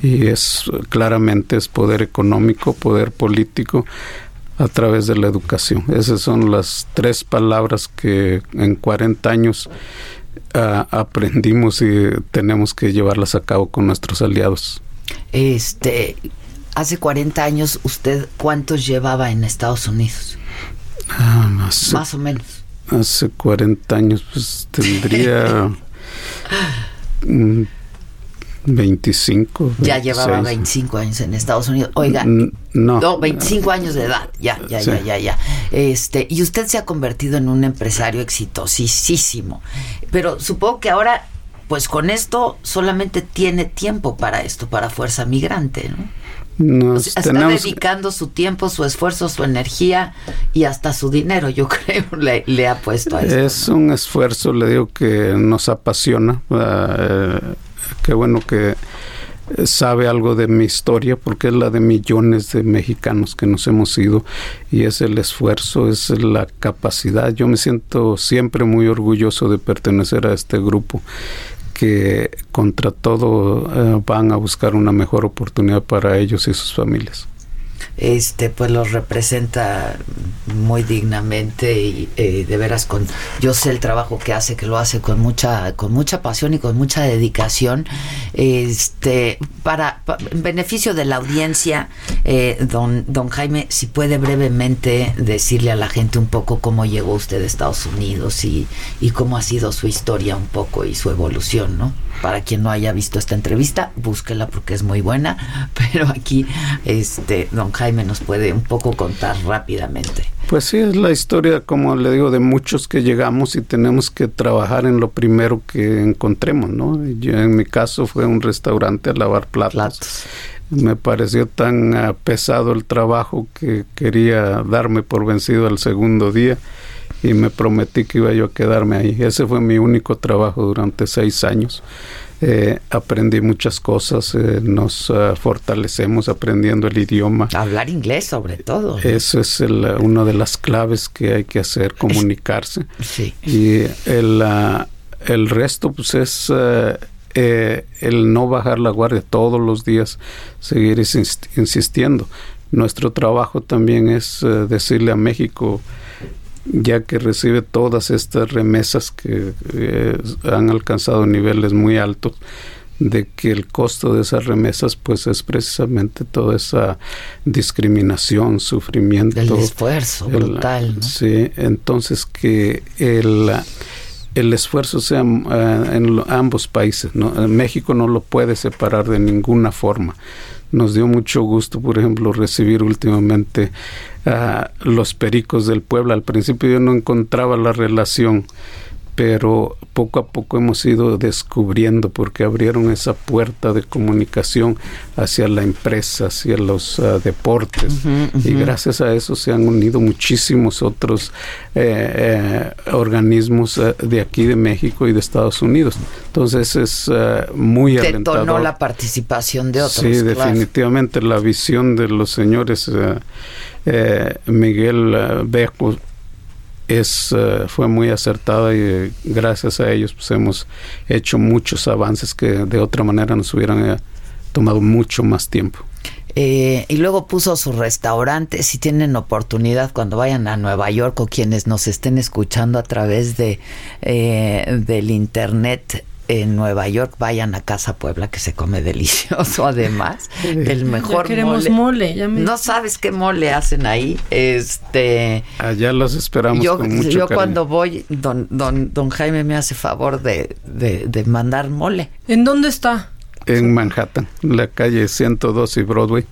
Y es claramente es poder económico poder político a través de la educación. Esas son las tres palabras que en 40 años ah, aprendimos y tenemos que llevarlas a cabo con nuestros aliados. Este, hace 40 años, ¿usted cuántos llevaba en Estados Unidos? Ah, más, Más o menos. Hace 40 años, pues tendría mm, 25. Ya llevaba 26. 25 años en Estados Unidos. Oiga, N- no. No, 25 años de edad, ya, ya, Sí. ya, ya, ya. Este, y usted se ha convertido en un empresario exitosísimo. Pero supongo que ahora, pues con esto solamente tiene tiempo para esto, para Fuerza Migrante, ¿no? Nos sea, está tenemos, dedicando su tiempo, su esfuerzo, su energía y hasta su dinero, yo creo, le, le ha puesto a esto. es un esfuerzo, le digo, que nos apasiona. eh, qué bueno que sabe algo de mi historia porque es la de millones de mexicanos que nos hemos ido y es el esfuerzo, es la capacidad. Yo me siento siempre muy orgulloso de pertenecer a este grupo que contra todo eh, van a buscar una mejor oportunidad para ellos y sus familias. Este pues los representa muy dignamente y eh, de veras con yo sé el trabajo que hace que lo hace con mucha con mucha pasión y con mucha dedicación. Este para, pa- en beneficio de la audiencia eh, don don Jaime si puede brevemente decirle a la gente un poco cómo llegó usted a Estados Unidos y, y cómo ha sido su historia un poco y su evolución no para quien no haya visto esta entrevista búsquela porque es muy buena pero aquí este don Jaime nos puede un poco contar rápidamente Pues sí, es la historia, como le digo, de muchos que llegamos y tenemos que trabajar en lo primero que encontremos, ¿no? Yo, en mi caso fue un restaurante a lavar platos. Me pareció tan pesado el trabajo que quería darme por vencido al segundo día y me prometí que iba yo a quedarme ahí. Ese fue mi único trabajo durante seis años. Eh, aprendí muchas cosas, eh, nos ah, fortalecemos aprendiendo el idioma. hablar inglés sobre todo ¿no? Eso es el, uh, una de las claves que hay que hacer, comunicarse. Sí. Y el, uh, el resto, pues es uh, eh, el no bajar la guardia todos los días, seguir insist- insistiendo. Nuestro trabajo también es uh, decirle a México, ya que recibe todas estas remesas que eh, han alcanzado niveles muy altos, de que el costo de esas remesas pues es precisamente toda esa discriminación, sufrimiento. El esfuerzo brutal, ¿no? Sí, entonces que el, el esfuerzo sea eh, en ambos países. ¿no? México no lo puede separar de ninguna forma. Nos dio mucho gusto, por ejemplo, recibir últimamente a los pericos del pueblo. Al principio yo no encontraba la relación, pero poco a poco hemos ido descubriendo porque abrieron esa puerta de comunicación hacia la empresa, hacia los ah, deportes y gracias a eso se han unido muchísimos otros eh, eh, organismos eh, de aquí de México y de Estados Unidos. Entonces es eh, muy detonó alentador. la participación de otros Sí, claro. definitivamente la visión de los señores eh, eh, Miguel eh, Bejo es eh, fue muy acertada y eh, gracias a ellos pues hemos hecho muchos avances que de otra manera nos hubieran eh, tomado mucho más tiempo. Y luego puso su restaurante. Si tienen oportunidad cuando vayan a Nueva York o quienes nos estén escuchando a través de del internet en Nueva York, vayan a Casa Puebla que se come delicioso. Además, el mejor Ya queremos mole. mole, ya me- No sabes qué mole hacen ahí. Este, Allá los esperamos yo, con mucho yo cariño. cuando voy, don, don, don Jaime me hace favor de, de, de mandar mole. ¿En dónde está? en Manhattan, la calle 102 y Broadway.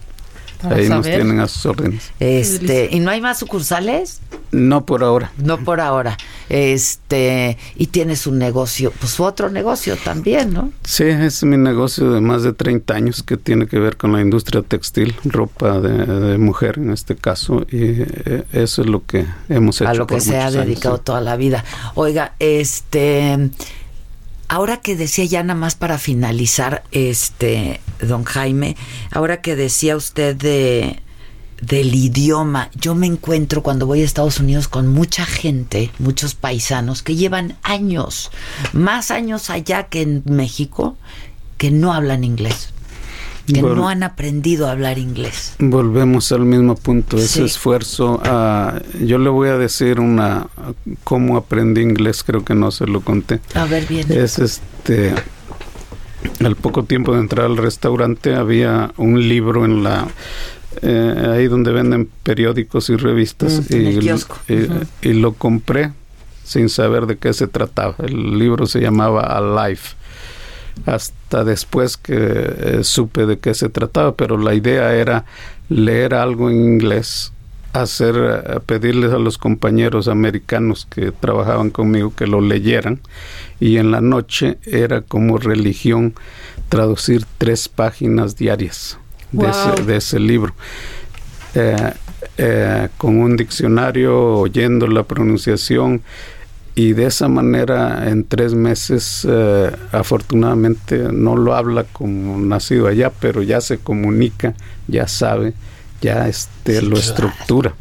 Para Ahí nos tienen a sus órdenes. Este, ¿y no hay más sucursales? No por ahora. No por ahora. Este, y tiene su negocio, pues su otro negocio también, ¿no? Sí, es mi negocio de más de 30 años que tiene que ver con la industria textil, ropa de, de mujer en este caso, y eh, eso es lo que hemos hecho. a lo que por se ha años, dedicado sí. toda la vida. Oiga, este, ahora que decía ya nada más para finalizar, este, don Jaime, ahora que decía usted de del idioma, yo me encuentro cuando voy a Estados Unidos con mucha gente, muchos paisanos que llevan años, más años allá que en México, que no hablan inglés, que no han aprendido a hablar inglés. Volvemos al mismo punto, ese Sí. esfuerzo. ah, yo le voy a decir una cómo aprendí inglés, creo que no se lo conté. A ver bien. Es este al poco tiempo de entrar al restaurante había un libro en la eh, ahí donde venden periódicos y revistas Mm, en el y, kiosco. y- Ujú. y lo compré sin saber de qué se trataba. El libro se llamaba Alive. Hasta después que eh, supe de qué se trataba, pero la idea era leer algo en inglés, hacer eh, pedirles a los compañeros americanos que trabajaban conmigo que lo leyeran y en la noche era como religión traducir tres páginas diarias de, ese, de ese libro. Eh, eh, con un diccionario, oyendo la pronunciación y de esa manera en tres meses eh, afortunadamente no lo habla como nacido allá, pero ya se comunica, ya sabe, ya este, lo estructura.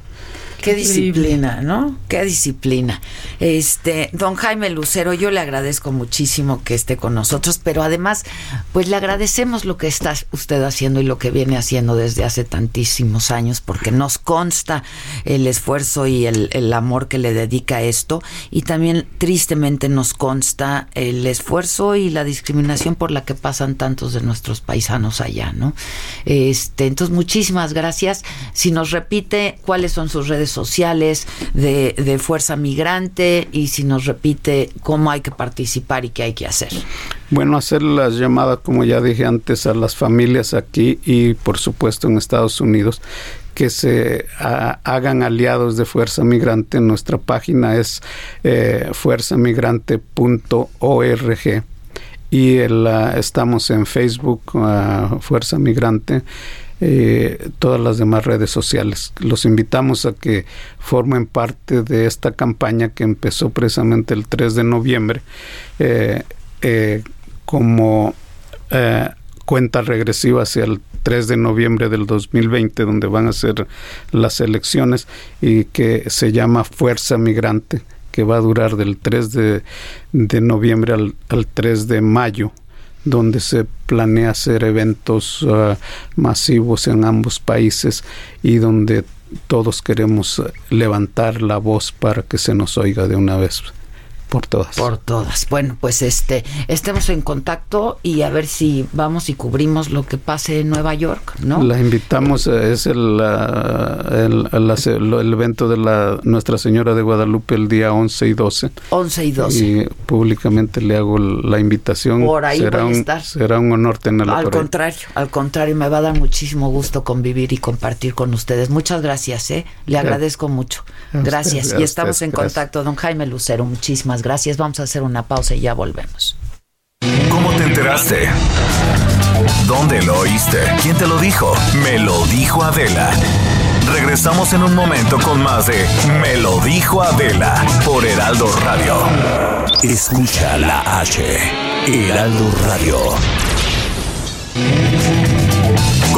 Qué disciplina, ¿no? Qué disciplina. Este, don Jaime Lucero, yo le agradezco muchísimo que esté con nosotros, pero además, pues le agradecemos lo que está usted haciendo y lo que viene haciendo desde hace tantísimos años, porque nos consta el esfuerzo y el, el amor que le dedica a esto, y también tristemente nos consta el esfuerzo y la discriminación por la que pasan tantos de nuestros paisanos allá, ¿no? Este, entonces, muchísimas gracias. Si nos repite cuáles son sus redes sociales de, Fuerza Migrante y si nos repite cómo hay que participar y qué hay que hacer. Bueno, hacer las llamadas, como ya dije antes, a las familias aquí y por supuesto en Estados Unidos que se hagan aliados de Fuerza Migrante. Nuestra página es eh, fuerzamigrante.org y el, uh, estamos en Facebook, uh, Fuerza Migrante eh, todas las demás redes sociales. Los invitamos a que formen parte de esta campaña que empezó precisamente el 3 de noviembre eh, eh, como eh, cuenta regresiva hacia el 3 de noviembre del 2020, donde van a ser las elecciones y que se llama Fuerza Migrante, que va a durar del 3 de, de noviembre al, al 3 de mayo donde se planea hacer eventos uh, masivos en ambos países y donde todos queremos levantar la voz para que se nos oiga de una vez por todas. Por todas. Bueno, pues este, estemos en contacto y a ver si vamos y cubrimos lo que pase en Nueva York, ¿no? La invitamos, es el, el, el, el, evento de la Nuestra Señora de Guadalupe el día 11 y 12. 11 y 12. Y públicamente le hago la invitación. Por ahí será voy a un, estar. Será un honor tenerla Al por ahí. contrario, al contrario, me va a dar muchísimo gusto convivir y compartir con ustedes. Muchas gracias, ¿eh? Le agradezco mucho. Usted, Gracias. y estamos usted, en gracias. contacto. Don Jaime Lucero, muchísimas gracias. Vamos a hacer una pausa y ya volvemos. ¿Cómo te enteraste? ¿Dónde lo oíste? ¿Quién te lo dijo? Me lo dijo Adela. Regresamos en un momento con más de Me lo dijo Adela por Heraldo Radio. Escucha la H. Heraldo Radio.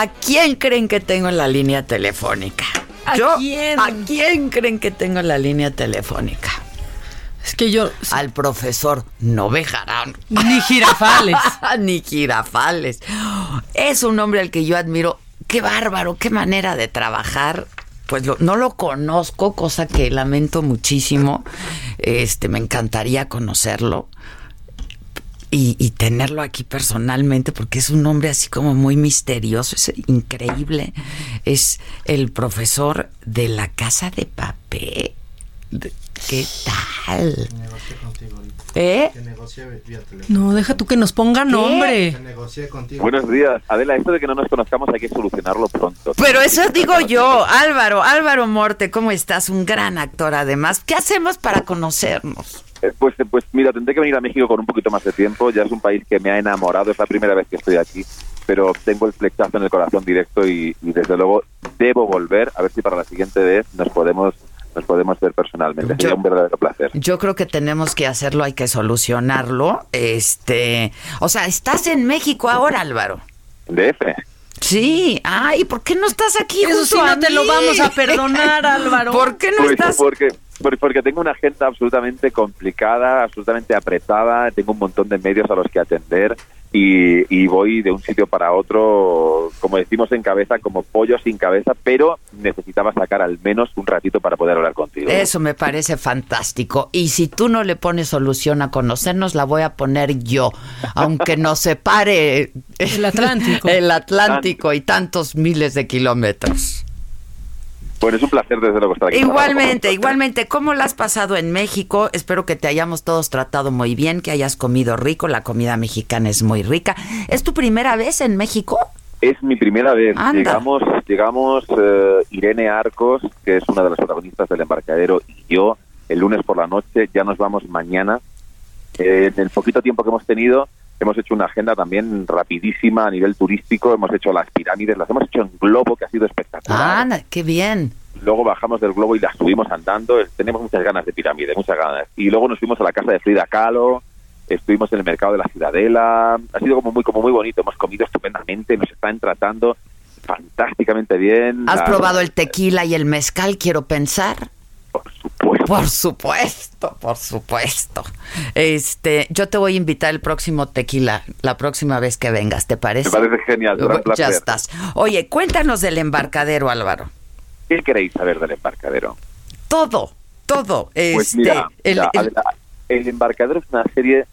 ¿A quién creen que tengo en la línea telefónica? ¿A Yo, quién? ¿A quién creen que tengo en la línea telefónica? Es que yo. Al profesor no Bejarán. Ni jirafales. Ni jirafales. Es un hombre al que yo admiro. Qué bárbaro, qué manera de trabajar. Pues lo- no lo conozco, cosa que lamento muchísimo. Este, me encantaría conocerlo. Y, y tenerlo aquí personalmente, porque es un hombre así como muy misterioso, es increíble. Es el profesor de la casa de papel. ¿Qué tal? ¿Eh? No, deja tú que nos ponga nombre. Buenos días. Adela, esto de que no nos conozcamos hay que solucionarlo pronto. Pero eso digo yo, Álvaro, Álvaro Morte, ¿cómo estás? Un gran actor además. ¿Qué hacemos para conocernos? Eh, Pues, eh, pues mira, tendré que venir a México con un poquito más de tiempo. Ya es un país que me ha enamorado. Es la primera vez que estoy aquí. Pero tengo el flechazo en el corazón directo y, y desde luego debo volver. A ver si para la siguiente vez nos podemos nos podemos ver personalmente. Sería un verdadero placer. Yo creo que tenemos que hacerlo, hay que solucionarlo. Este, o sea, estás en México ahora, Álvaro. DF. Sí, ay, ¿por qué no estás aquí Eso sí, no te lo vamos a perdonar, Álvaro. ¿Por qué no Pues estás? porque Por- Porque tengo una agenda absolutamente complicada, absolutamente apretada, tengo un montón de medios a los que atender y, y voy de un sitio para otro, como decimos en cabeza, como pollo sin cabeza, pero necesitaba sacar al menos un ratito para poder hablar contigo. Eso me parece fantástico. Y si tú no le pones solución a conocernos, la voy a poner yo. Aunque nos separe El Atlántico. el Atlántico y tantos miles de kilómetros. Bueno, es un placer desde luego estar aquí. Igualmente, igualmente. ¿Cómo la has pasado en México? Espero que te hayamos todos tratado muy bien, que hayas comido rico. La comida mexicana es muy rica. ¿Es tu primera vez en México? Es mi primera vez. Anda. Llegamos, llegamos eh, Irene Arcos, que es una de las protagonistas del embarcadero, y yo el lunes por la noche. Ya nos vamos mañana. Eh, en el poquito tiempo que hemos tenido, hemos hecho una agenda también rapidísima a nivel turístico. Hemos hecho las pirámides, las hemos hecho en globo, que ha sido espectacular. Ah, qué bien. Luego bajamos del globo y las subimos andando. Tenemos muchas ganas de pirámide, muchas ganas. Y luego nos fuimos a la casa de Frida Kahlo. Estuvimos en el mercado de la Ciudadela. Ha sido como muy, como muy bonito. Hemos comido estupendamente. Nos están tratando fantásticamente bien. ¿Has probado el tequila y el mezcal, quiero pensar? Por supuesto. Por supuesto, por supuesto. Este, yo te voy a invitar el próximo tequila, la próxima vez que vengas, ¿te parece? Me parece genial. Ya estás. Oye, cuéntanos del embarcadero, Álvaro. ¿Qué queréis saber del embarcadero? Todo, todo. Pues este, mira, el- mira, el- el embarcadero es una serie,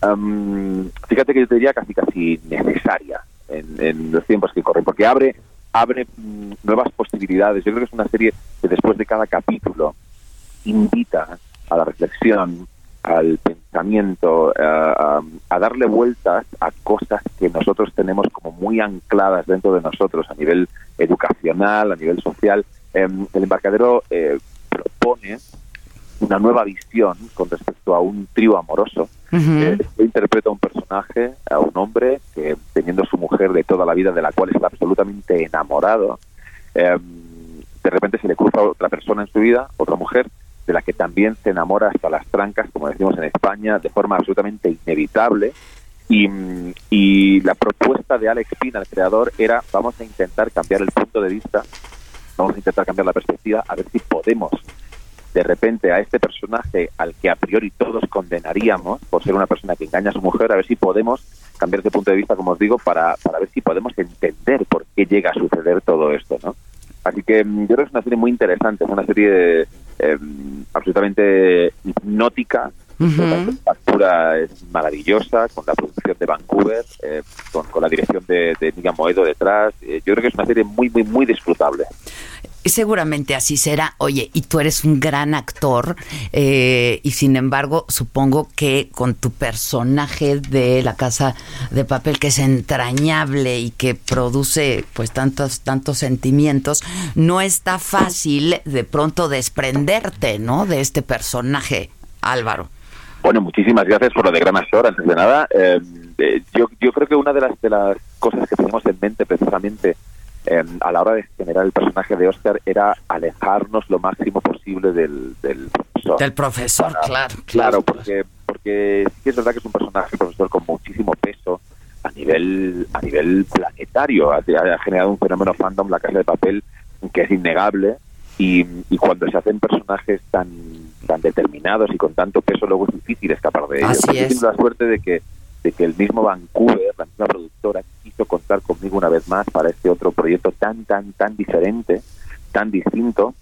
am, fíjate que yo te diría casi casi necesaria en, en los tiempos que corren, porque abre abre mm, nuevas posibilidades. Yo creo que es una serie que después de cada capítulo invita a la reflexión, al pensamiento, a, a darle vueltas a cosas que nosotros tenemos como muy ancladas dentro de nosotros a nivel educacional, a nivel social. Em, el embarcadero eh, propone una nueva visión con respecto a un trío amoroso. Eh, yo interpreto a un personaje, a un hombre que teniendo su mujer de toda la vida, de la cual está absolutamente enamorado, eh, de repente se le cruza otra persona en su vida, otra mujer, de la que también se enamora hasta las trancas, como decimos en España, de forma absolutamente inevitable. Y, mm, y la propuesta de Alex Pina, el creador, era vamos a intentar cambiar el punto de vista, vamos a intentar cambiar la perspectiva, a ver si podemos de repente a este personaje al que a priori todos condenaríamos por ser una persona que engaña a su mujer, a ver si podemos cambiar ese punto de vista, como os digo, para, para ver si podemos entender por qué llega a suceder todo esto, ¿no? Así que mm, yo creo que es una serie muy interesante, es una serie eh, absolutamente hipnótica, la factura es maravillosa, con la producción de Vancouver, eh, con, con la dirección de, de Miguel Moedo detrás. Eh, yo creo que es una serie muy, muy, muy disfrutable. Seguramente así será. Oye, y tú eres un gran actor eh, y sin embargo supongo que con tu personaje de la casa de papel que es entrañable y que produce pues tantos tantos sentimientos, no está fácil de pronto desprenderte, ¿no? De este personaje, Álvaro. Bueno, muchísimas gracias por lo de Gran Ashore, antes de nada. Eh, eh, yo, yo creo que una de las, de las cosas que teníamos en mente precisamente eh, a la hora de generar el personaje de Oscar era alejarnos lo máximo posible del, del profesor. Del profesor, Para- claro. Claro, porque, porque sí que es verdad que es un personaje, profesor, con muchísimo peso a nivel a nivel planetario. Ha, ha generado un fenómeno fandom, la casa de papel, que es innegable. Y, y cuando se hacen personajes tan tan determinados y con tanto peso, luego es difícil escapar de ellos. Así Yo es. tengo la suerte de que de que el mismo Vancouver, la misma productora, quiso contar conmigo una vez más para este otro proyecto tan, tan, tan diferente, tan distinto,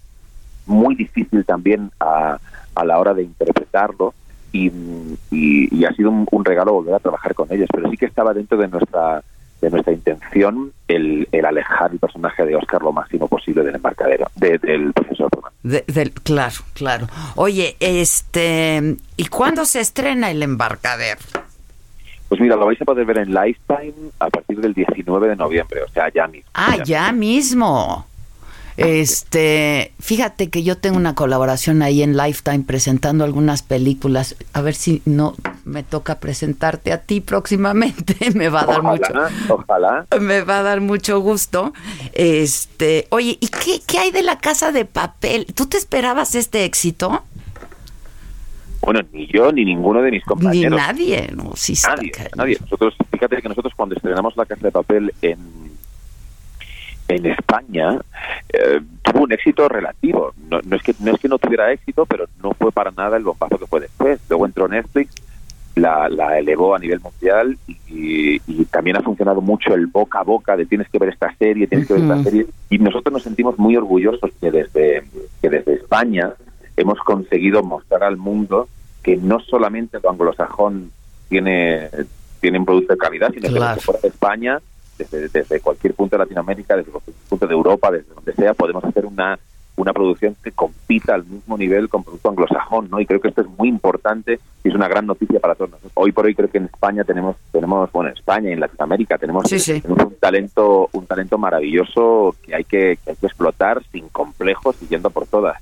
muy difícil también a, a la hora de interpretarlo y, y- y ha sido un, un regalo volver a trabajar con ellos, pero sí que estaba dentro de nuestra de nuestra intención el, el alejar el personaje de Oscar lo máximo posible del embarcadero, de- del profesor. De- del, claro, claro. Oye, este, ¿y cuándo se estrena el embarcadero? Pues mira, lo vais a poder ver en Lifetime a partir del 19 de noviembre, o sea, ya mismo. Ah, ya mismo. Este, fíjate que yo tengo una colaboración ahí en Lifetime presentando algunas películas. A ver si no me toca presentarte a ti próximamente. Me va a dar mucho. Ojalá, ojalá. Me va a dar mucho gusto. Este, oye, ¿y qué, qué hay de la casa de papel? ¿Tú te esperabas este éxito? Bueno, ni yo ni ninguno de mis Ni compañeros. nadie, no, sí está nadie, nadie. Nosotros, fíjate que nosotros cuando estrenamos La Casa de Papel en en España eh, tuvo un éxito relativo. No, no es que no es que no tuviera éxito, pero no fue para nada el bombazo que fue después. Luego entró Netflix, la, la elevó a nivel mundial y, y también ha funcionado mucho el boca a boca de tienes que ver esta serie, tienes que ver esta serie. Y nosotros nos sentimos muy orgullosos que desde, que desde España hemos conseguido mostrar al mundo que no solamente lo anglosajón tiene, tiene un producto de calidad, sino Claro. que desde fuera de España, desde, desde cualquier punto de Latinoamérica, desde cualquier punto de Europa, desde donde sea, podemos hacer una una producción que compita al mismo nivel con producto anglosajón, ¿no? Y creo que esto es muy importante y es una gran noticia para todos nosotros. Hoy por hoy creo que en España tenemos, tenemos bueno, en España y en Latinoamérica tenemos, tenemos un talento, un talento maravilloso que hay que, que hay que explotar sin complejos y yendo por todas.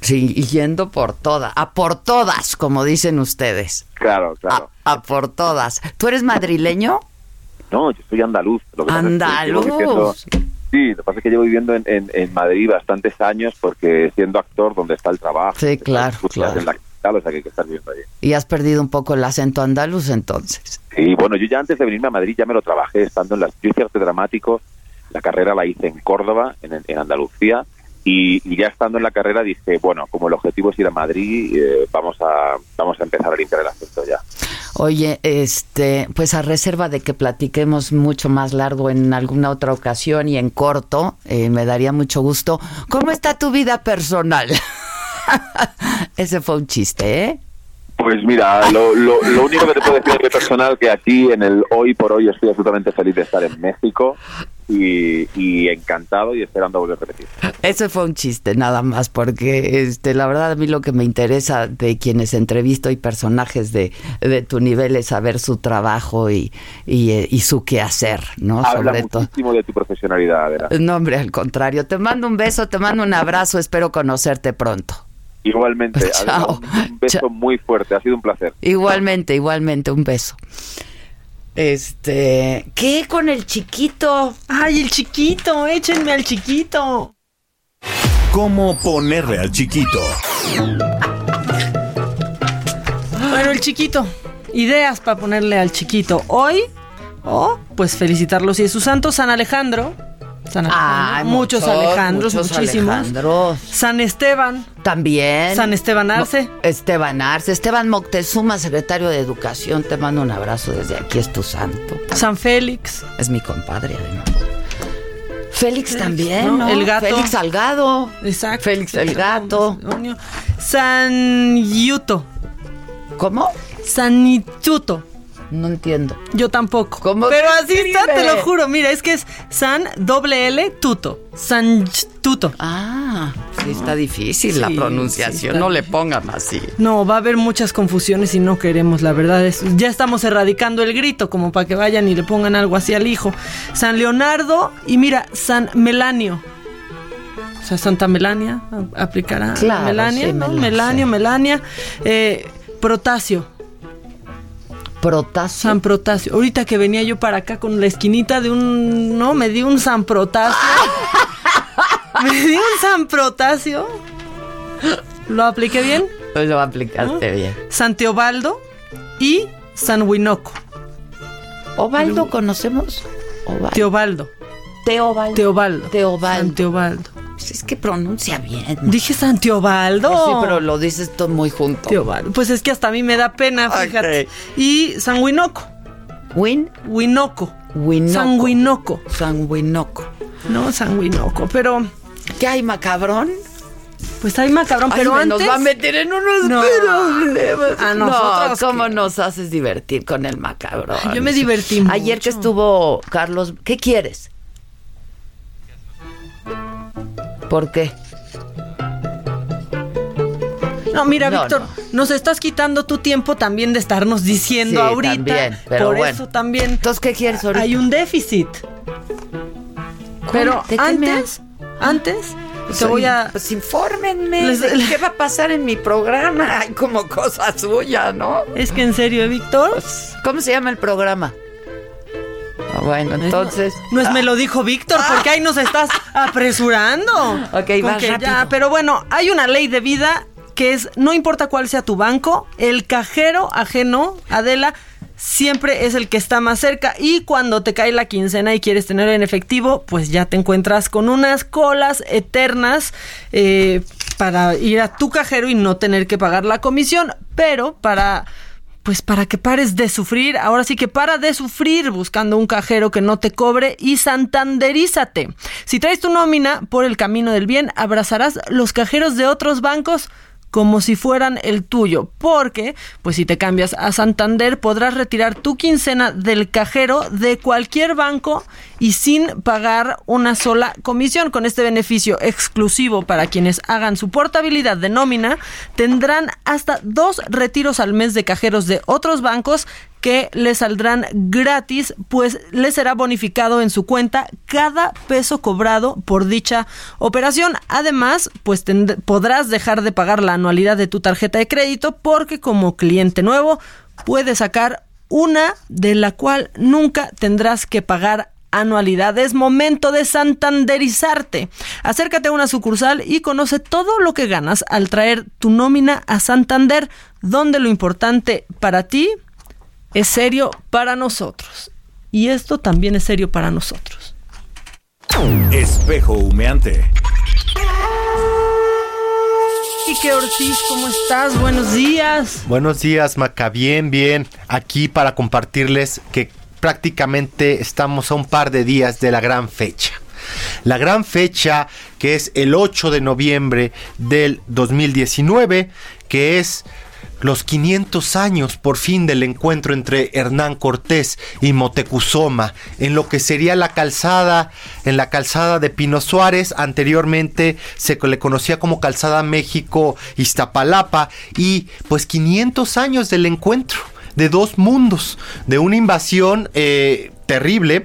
Sí, yendo por todas, a por todas, como dicen ustedes. Claro, claro. A por todas. ¿Tú eres madrileño? No, yo soy andaluz. Lo que Andaluz. Sí, lo que pasa es que llevo viviendo en, en, en Madrid bastantes años porque siendo actor donde está el trabajo. Sí, claro, claro. En la capital, o sea que hay que estar viviendo allí. Y has perdido un poco el acento andaluz entonces. Sí, bueno, yo ya antes de venirme a Madrid ya me lo trabajé estando en las... Yo hice arte dramático, la carrera la hice en Córdoba, en, en Andalucía, y, y ya estando en la carrera dije, bueno, como el objetivo es ir a Madrid, eh, vamos a vamos a empezar a limpiar el acento ya. Oye, este, pues a reserva de que platiquemos mucho más largo en alguna otra ocasión y en corto, eh, me daría mucho gusto. ¿Cómo está tu vida personal? Ese fue un chiste, ¿eh? Pues mira, lo, lo, lo único que te puedo decir de personal que aquí en el hoy por hoy estoy absolutamente feliz de estar en México y, y encantado y esperando volver a repetir. Ese fue un chiste, nada más, porque este, la verdad a mí lo que me interesa de quienes entrevisto y personajes de, de tu nivel es saber su trabajo y, y, eh, y su quehacer, ¿no? Habla Sobre muchísimo de tu profesionalidad, Adela. No, hombre, al contrario. Te mando un beso, te mando un abrazo, espero conocerte pronto. Igualmente, Chao. un, un beso muy fuerte, ha sido un placer. Igualmente, igualmente, un beso. Este, ¿qué con el chiquito? Ay, el chiquito, échenme al chiquito. ¿Cómo ponerle al chiquito? Bueno, el chiquito. Ideas para ponerle al chiquito. Hoy, oh, pues felicitarlos y es su santo, San Alejandro. San. Ay, muchos, muchos, Alejandros, muchos muchísimos. Alejandros. San Esteban. También. San Esteban Arce. Mo- Esteban Arce. Esteban Moctezuma, secretario de Educación. Te mando un abrazo desde aquí, es tu santo. San Félix. Es mi compadre, además. Félix, también. El gato. Félix Salgado. Exacto. Félix el gato. San Yuto. ¿Cómo? San Ituto. No entiendo. Yo tampoco. ¿Cómo Pero así está, te lo juro. Mira, es que es San doble L Tuto. San Tuto. Ah, sí está difícil la pronunciación. sí no le pongan así. No, va a haber muchas confusiones y no queremos, la verdad. Es, ya estamos erradicando el grito, como para que vayan y le pongan algo así al hijo. San Leonardo y mira, San Melanio. O sea, Santa Melania aplicará. Claro, Melania, sí, ¿no? Melania, Melania. Eh, Protasio. Protasio. San Protasio. Ahorita que venía yo para acá con la esquinita de un. No, me di un San Protasio. me di un San Protasio. ¿Lo apliqué bien? Lo aplicaste bien. San Teobaldo y San Winoco. ¿Obaldo conocemos? Obaldo. Teobaldo. Teobaldo. Teobaldo. Teobaldo. San Teobaldo. Pues es que pronuncia bien. Dije San Teobaldo. Pues sí, pero lo dices todo muy junto. Teobaldo. Pues es que hasta a mí me da pena, fíjate. Y San Winoco. ¿Win? Winoco. Winoco. San Winoco. San Winoco. No, San Winoco. Pero, ¿Qué hay, macabrón? pues hay macabrón. Ay, Pero me antes. nos va a meter en unos No. problemas. A no, nosotros ¿cómo que- nos haces divertir con el macabrón? Yo me divertí Ayer que estuvo Carlos, ¿qué quieres? ¿Por qué? No, mira, No, Víctor, nos estás quitando tu tiempo también de estarnos diciendo Sí, ahorita. también, pero Por bueno. eso también. Entonces, ¿qué quieres ahorita? Hay un déficit. Pero ¿De qué me antes, antes, Pues, te voy a. Pues infórmenme. Les- de ¿Qué va a pasar en mi programa? Hay como cosa suya, ¿no? Es que en serio, ¿eh, Víctor. Pues, ¿Cómo se llama el programa? Ah, bueno, entonces. No es me lo dijo Víctor, porque ahí nos estás apresurando. Ok, vas que ya, rápido. pero bueno, hay una ley de vida que es, no importa cuál sea tu banco, el cajero ajeno, Adela, siempre es el que está más cerca y cuando te cae la quincena y quieres tener en efectivo, pues ya te encuentras con unas colas eternas eh, para ir a tu cajero y no tener que pagar la comisión, pero para pues para que pares de sufrir, ahora sí que para de sufrir buscando un cajero que no te cobre y santanderízate. Si traes tu nómina por el camino del bien, abrazarás los cajeros de otros bancos como si fueran el tuyo, porque pues si te cambias a Santander podrás retirar tu quincena del cajero de cualquier banco y sin pagar una sola comisión. Con este beneficio exclusivo para quienes hagan su portabilidad de nómina, tendrán hasta dos retiros al mes de cajeros de otros bancos que les saldrán gratis, pues les será bonificado en su cuenta cada peso cobrado por dicha operación. Además, pues podrás dejar de pagar la anualidad de tu tarjeta de crédito porque como cliente nuevo puedes sacar una de la cual nunca tendrás que pagar anualidad. Es momento de santanderizarte. Acércate a una sucursal y conoce todo lo que ganas al traer tu nómina a Santander, donde lo importante para ti es serio para nosotros. Y esto también es serio para nosotros. Espejo humeante. Quique Ortiz, ¿cómo estás? Buenos días. Buenos días, Maca. Bien, bien. Aquí para compartirles que prácticamente estamos a un par de días de la gran fecha. La gran fecha que es el 8 de noviembre del 2019, que es los 500 años por fin del encuentro entre Hernán Cortés y Motecuzoma en lo que sería la calzada, en la calzada de Pino Suárez, anteriormente se le conocía como Calzada México Iztapalapa. Y pues 500 años del encuentro de dos mundos, de una invasión eh, terrible,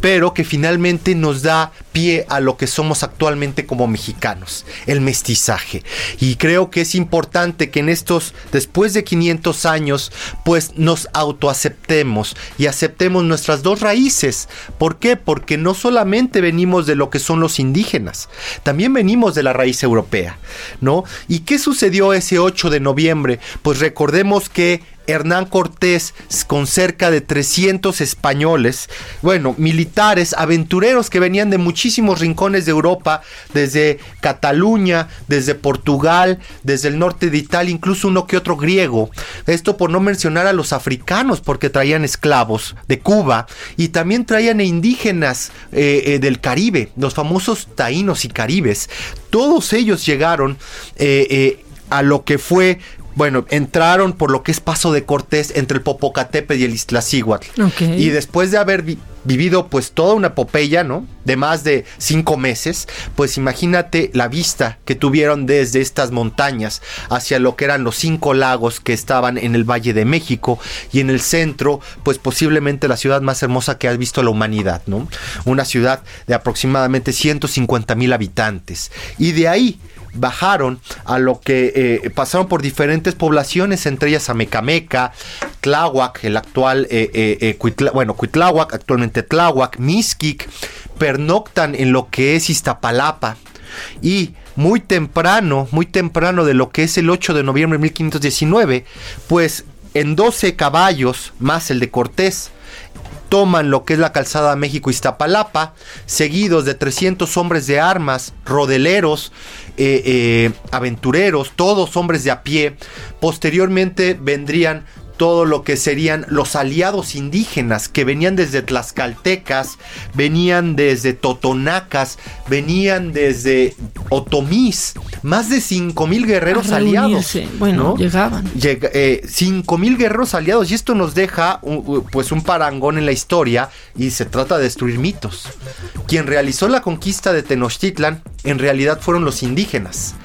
pero que finalmente nos da pie a lo que somos actualmente como mexicanos, el mestizaje. Y creo que es importante que en estos, después de 500 años, pues nos autoaceptemos y aceptemos nuestras dos raíces. ¿Por qué? Porque no solamente venimos de lo que son los indígenas, también venimos de la raíz europea, ¿no? ¿Y qué sucedió ese 8 de noviembre? Pues recordemos que Hernán Cortés con cerca de 300 españoles, bueno, militares, aventureros que venían de muchísimos rincones de Europa, desde Cataluña, desde Portugal, desde el norte de Italia, incluso uno que otro griego. Esto por no mencionar a los africanos, porque traían esclavos de Cuba y también traían indígenas eh, eh, del Caribe, los famosos taínos y caribes. Todos ellos llegaron eh, a lo que fue bueno, entraron por lo que es Paso de Cortés entre el Popocatépetl y el Iztaccíhuatl. Y después de haber vivido pues toda una epopeya, ¿no? De más de cinco meses, pues imagínate la vista que tuvieron desde estas montañas hacia lo que eran los cinco lagos que estaban en el Valle de México y en el centro, pues posiblemente la ciudad más hermosa que ha visto la humanidad, ¿no? Una ciudad de aproximadamente 150 mil habitantes. Y de ahí bajaron a lo que eh, pasaron por diferentes poblaciones, entre ellas Amecameca, Tláhuac, el actual, eh, eh, bueno, Cuitláhuac, actualmente Tláhuac, Mixquic, pernoctan en lo que es Iztapalapa. Y muy temprano, muy temprano de lo que es el 8 de noviembre de 1519, pues en 12 caballos más el de Cortés, toman lo que es la calzada México-Iztapalapa, seguidos de 300 hombres de armas, rodeleros, eh, eh, aventureros, todos hombres de a pie. Posteriormente vendrían todo lo que serían los aliados indígenas que venían desde Tlaxcaltecas, venían desde Totonacas, venían desde Otomís, más de 5 mil guerreros aliados. Bueno, llegaban. eh, 5 mil guerreros aliados y esto nos deja pues un parangón en la historia y se trata de destruir mitos. Quien realizó la conquista de Tenochtitlan en realidad fueron los indígenas.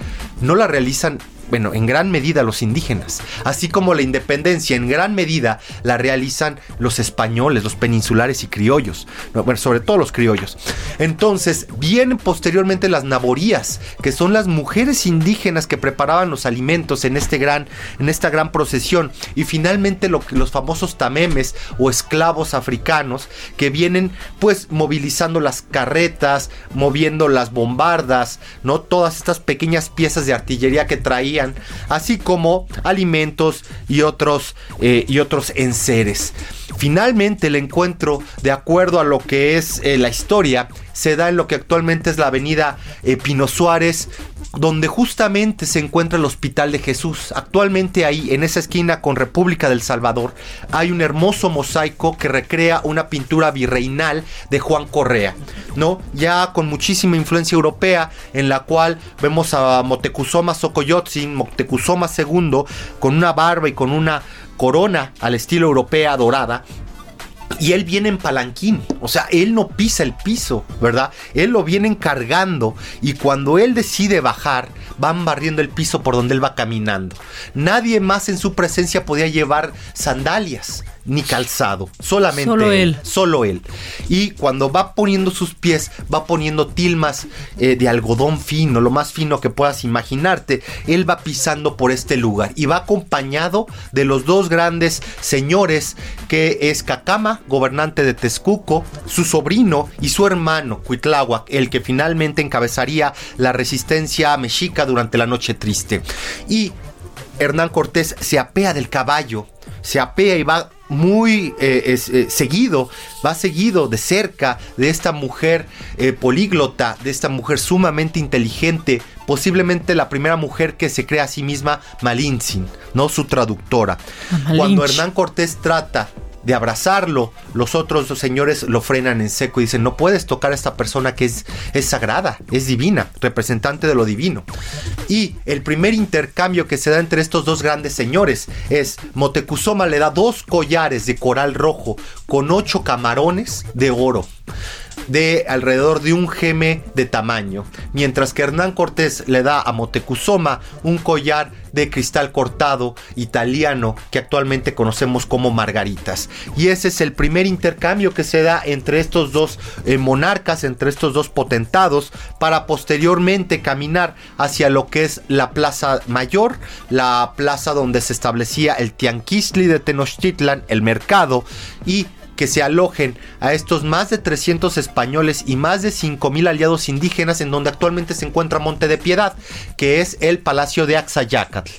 No la realizan bueno, en gran medida los indígenas, así como la independencia en gran medida la realizan los españoles, los peninsulares y criollos, bueno, sobre todo los criollos. Entonces, vienen posteriormente las naborías, que son las mujeres indígenas que preparaban los alimentos en este gran en esta gran procesión y finalmente los famosos tamemes o esclavos africanos que vienen pues movilizando las carretas, moviendo las bombardas, no todas estas pequeñas piezas de artillería que traían así como alimentos y otros, eh, y otros enseres. Finalmente el encuentro, de acuerdo a lo que es eh, la historia, se da en lo que actualmente es la avenida eh, Pino Suárez, donde justamente se encuentra el Hospital de Jesús. Actualmente ahí, en esa esquina con República del Salvador, hay un hermoso mosaico que recrea una pintura virreinal de Juan Correa, ¿no? Ya con muchísima influencia europea, en la cual vemos a Moctezuma Xocoyotzin, Moctezuma II, con una barba y con una corona al estilo europea dorada, y él viene en palanquín, o sea, él no pisa el piso, ¿verdad? Él lo viene cargando y cuando él decide bajar, van barriendo el piso por donde él va caminando. Nadie más en su presencia podía llevar sandalias ni calzado, solamente Solo él. Solo él. Y cuando va poniendo sus pies, va poniendo tilmas eh, de algodón fino, lo más fino que puedas imaginarte. Él va pisando por este lugar y va acompañado de los dos grandes señores que es Cacama, gobernante de Texcuco, su sobrino y su hermano Cuitláhuac, el que finalmente encabezaría la resistencia mexica durante la noche triste. Y Hernán Cortés se apea del caballo, se apea y va muy eh, es, eh, seguido, va seguido de cerca de esta mujer eh, políglota, de esta mujer sumamente inteligente, posiblemente la primera mujer que se crea a sí misma Malintzin, no su traductora. Cuando Hernán Cortés trata de abrazarlo, los otros dos señores lo frenan en seco y dicen, no puedes tocar a esta persona que es, es sagrada, es divina, representante de lo divino. Y el primer intercambio que se da entre estos dos grandes señores es, Motecuzoma le da dos collares de coral rojo con ocho camarones de oro de alrededor de un geme de tamaño, mientras que Hernán Cortés le da a Motecuzoma un collar de cristal cortado italiano que actualmente conocemos como margaritas. Y ese es el primer intercambio que se da entre estos dos eh, monarcas, entre estos dos potentados, para posteriormente caminar hacia lo que es la Plaza Mayor, la plaza donde se establecía el Tianquistli de Tenochtitlan, el mercado, y que se alojen a estos más de 300 españoles y más de 5.000 aliados indígenas en donde actualmente se encuentra Monte de Piedad, que es el Palacio de Axayacatl.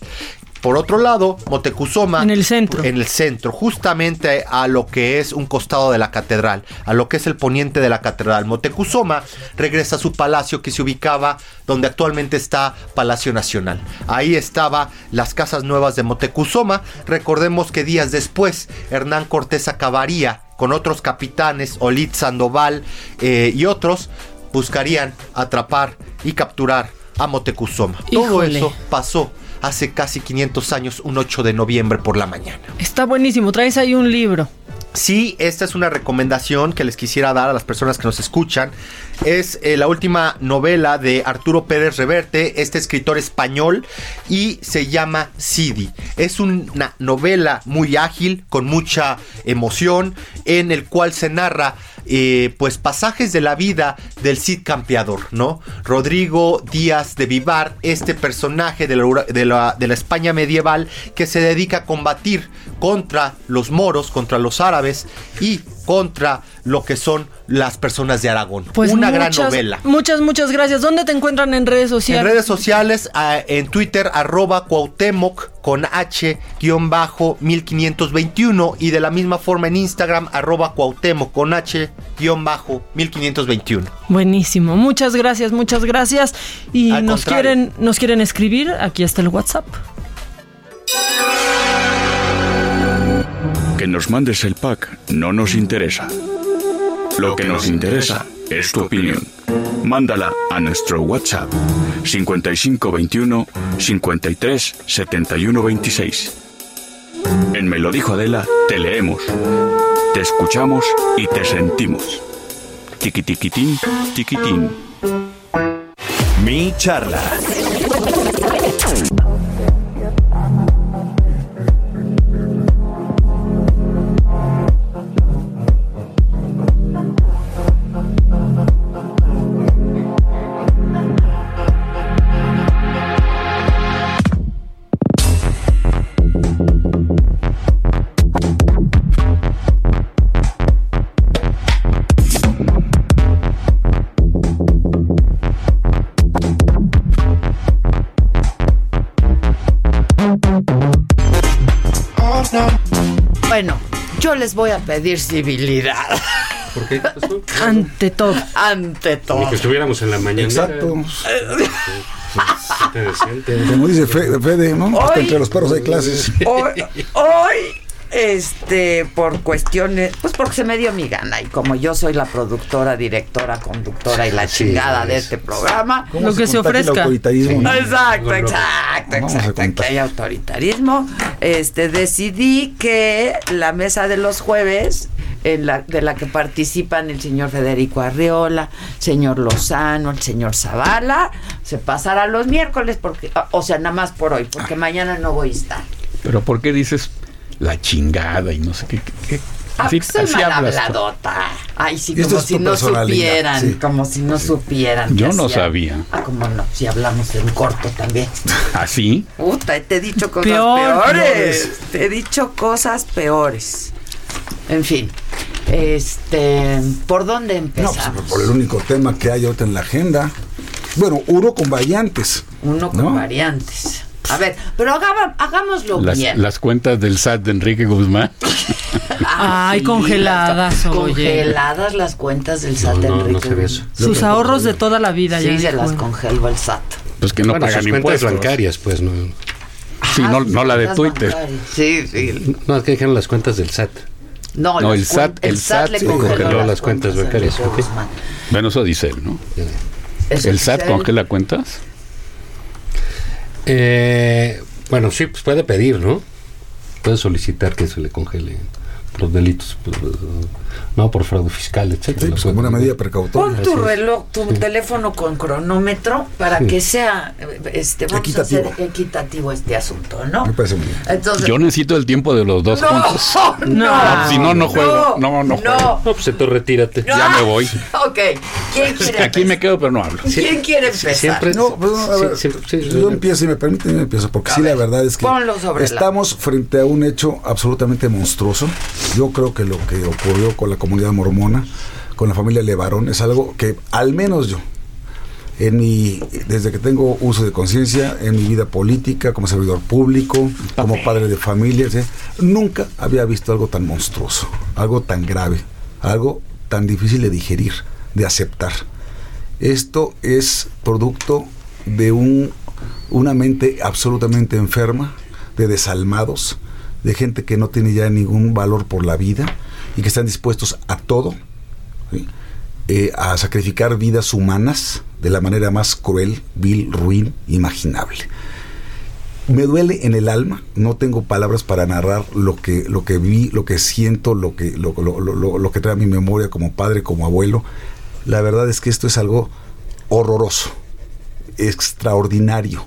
Por otro lado, Motecuzoma. En el centro. En el centro, justamente a lo que es un costado de la catedral, a lo que es el poniente de la catedral. Motecuzoma regresa a su palacio que se ubicaba donde actualmente está Palacio Nacional. Ahí estaba las casas nuevas de Motecuzoma. Recordemos que días después, Hernán Cortés acabaría con otros capitanes, Olit Sandoval eh, y otros, buscarían atrapar y capturar a Motecuzoma. Todo eso pasó hace casi 500 años, un 8 de noviembre por la mañana. Está buenísimo. Traes ahí un libro. Sí, esta es una recomendación que les quisiera dar a las personas que nos escuchan. Es eh, la última novela de Arturo Pérez Reverte, este escritor español, y se llama Sidi. Es una novela muy ágil, con mucha emoción, en el cual se narra eh, pues pasajes de la vida del Cid Campeador, ¿no? Rodrigo Díaz de Vivar, este personaje de la, de la- de la España medieval que se dedica a combatir contra los moros, contra los árabes y contra lo que son las personas de Aragón. Pues Una gran muchas, novela. Muchas, muchas gracias. ¿Dónde te encuentran en redes sociales? En redes sociales, ah, en Twitter, arroba Cuauhtémoc con H, guion bajo 1521. Y de la misma forma en Instagram, arroba Cuauhtémoc con H, guion bajo 1521. Buenísimo. Muchas gracias, muchas gracias. Y Al nos contrario. quieren, nos quieren escribir. Aquí está el WhatsApp. Que nos mandes el pack no nos interesa. Lo que nos interesa es tu opinión. Mándala a nuestro WhatsApp 5521 53 71 26. En Me dijo Adela, te leemos, te escuchamos y te sentimos. Tiquitiquitín, tiquitín. Mi charla. Yo les voy a pedir civilidad. ¿Por qué? Ante todo. Ante todo. Ni que estuviéramos en la mañana. Exacto. Como dice Fe- Fede, ¿no? Hasta Hoy- entre los perros hay clases. Hoy, hoy, este, por cuestiones, pues porque se me dio mi gana y como yo soy la productora, directora, conductora y la Sí, chingada de es. este programa, ¿Cómo Lo que se el ofrezca. autoritarismo, no? Exacto, exacto, exacto. Que hay autoritarismo. Este, decidí que la mesa de los jueves en la, de la que participan el señor Federico Arriola, señor Lozano, el señor Zavala, se pasará los miércoles, porque, o sea, nada más por hoy, porque mañana no voy a estar. Pero ¿por qué dices la chingada y no sé qué? qué- qué? Ah, Así, soy así hablas habladota. Ay, sí, como si no supieran, sí. como si no supieran. Yo no hacía- sabía. Ah, como no, si hablamos en corto también. ¿Así? Puta, te he dicho cosas Peor, peores. peores. Te he dicho cosas peores. En fin, este, ¿por dónde No, pues empezamos? por el único tema que hay ahorita en la agenda. Bueno, uno con variantes. Uno con ¿no? variantes. A ver, pero hagamos, hagámoslo Las, bien. las cuentas del SAT de Enrique Guzmán. Ay, congeladas, las- oye. Congeladas las cuentas del SAT de no, no Enrique se ve Guzmán. Sus ahorros de toda la vida. Sí, ya se dijo. las congeló el SAT. Pues que no Bueno, pagan sus cuentas impuestos. bancarias, pues, no. Sí, no, no la de Twitter. bancarias. Sí, sí. No, es que dijeron las cuentas del SAT. No, No, el SAT, el SAT le congeló, congeló las cuentas de bancarias, Enrique ok. Guzmán. Bueno, eso dice él, ¿no? ¿El SAT congela cuentas? Eh, bueno, sí, pues puede pedir, ¿no? Puede solicitar que se le congele los delitos, pues, no por fraude fiscal, etcétera. Sí, pues como una medida precautoria. Pon tu reloj, tu teléfono con cronómetro para Sí. que sea este vamos Equitativo. a hacer equitativo este asunto, ¿no? Me parece muy bien. Entonces, Yo necesito el tiempo de los dos No, juntos. no, si no, no juego. No, no, juego. no. No, pues entonces retírate. Ya me voy. Ok, ¿quién quiere Aquí me quedo, pero no hablo. ¿Quién quiere empezar? No, pues, a ver, yo empiezo, si me permiten, yo empiezo, porque sí, la verdad es que sobre la- estamos frente a un hecho absolutamente monstruoso. Yo creo que lo que ocurrió con la comunidad mormona, con la familia Levarón, es algo que al menos yo, en mi, desde que tengo uso de conciencia, en mi vida política, como servidor público, como padre de familia, ¿sí? nunca había visto algo tan monstruoso, algo tan grave, algo tan difícil de digerir, de aceptar. Esto es producto de un, una mente absolutamente enferma, de desalmados, de gente que no tiene ya ningún valor por la vida y que están dispuestos a todo. Eh, a sacrificar vidas humanas de la manera más cruel, vil, ruin, imaginable. Me duele en el alma, no tengo palabras para narrar lo que, lo que vi, lo que siento, lo que, lo- lo que trae a mi memoria como padre, como abuelo. La verdad es que esto es algo horroroso, extraordinario,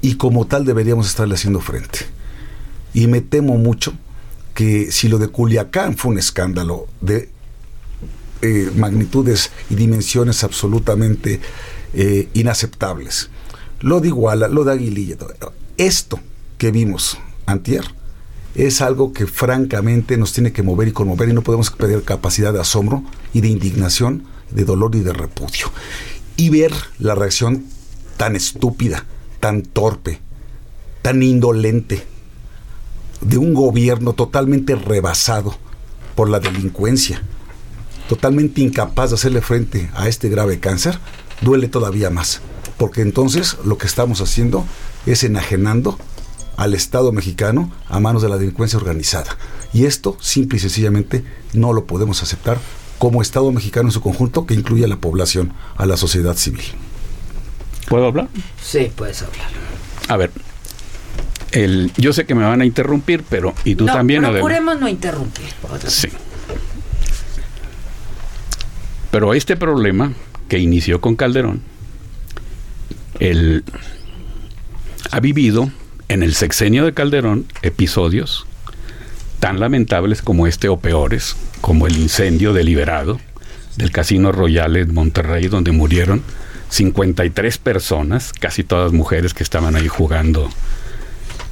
y como tal deberíamos estarle haciendo frente. Y me temo mucho que si lo de Culiacán fue un escándalo de eh, magnitudes y dimensiones absolutamente eh, inaceptables, lo de Iguala, lo de Aguililla, esto que vimos antier es algo que francamente nos tiene que mover y conmover y no podemos perder capacidad de asombro y de indignación, de dolor y de repudio. Y ver la reacción tan estúpida, tan torpe, tan indolente de un gobierno totalmente rebasado por la delincuencia, totalmente incapaz de hacerle frente a este grave cáncer, duele todavía más. Porque entonces lo que estamos haciendo es enajenando al Estado mexicano a manos de la delincuencia organizada. Y esto, simple y sencillamente, no lo podemos aceptar como Estado mexicano en su conjunto, que incluye a la población, a la sociedad civil. ¿Puedo hablar? Sí, puedes hablar. A ver, el, yo sé que me van a interrumpir, pero y tú no, también, Adela. procuremos no interrumpir. Sí. Pero este problema que inició con Calderón, él ha vivido en el sexenio de Calderón episodios tan lamentables como este o peores, como el incendio deliberado del Casino Royal en Monterrey, donde murieron 53 personas, casi todas mujeres que estaban ahí jugando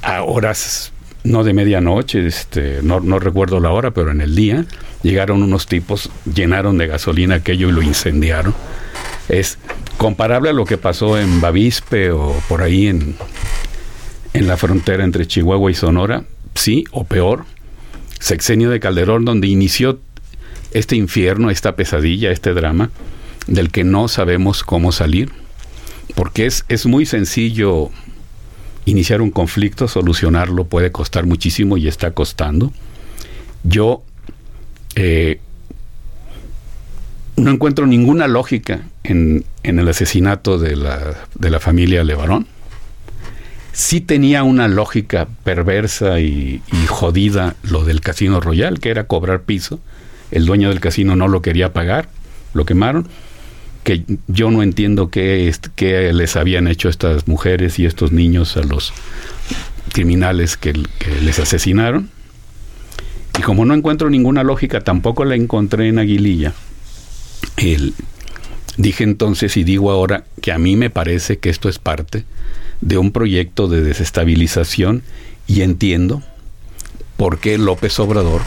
a horas no de medianoche, este, no, no recuerdo la hora, pero en el día llegaron unos tipos, llenaron de gasolina aquello y lo incendiaron. Es comparable a lo que pasó en Bavispe o por ahí en, en la frontera entre Chihuahua y Sonora, sí o peor, sexenio de Calderón, donde inició este infierno, esta pesadilla, este drama, del que no sabemos cómo salir, porque es, es muy sencillo iniciar un conflicto, solucionarlo puede costar muchísimo y está costando. Yo eh, no encuentro ninguna lógica en, en el asesinato de la, de la familia Levarón. Sí tenía una lógica perversa y, y jodida lo del Casino Royal, que era cobrar piso. El dueño del casino no lo quería pagar, lo quemaron. Que yo no entiendo qué, qué les habían hecho estas mujeres y estos niños a los criminales que, que les asesinaron. Y como no encuentro ninguna lógica, tampoco la encontré en Aguililla. El, dije entonces y digo ahora que a mí me parece que esto es parte de un proyecto de desestabilización y entiendo por qué López Obrador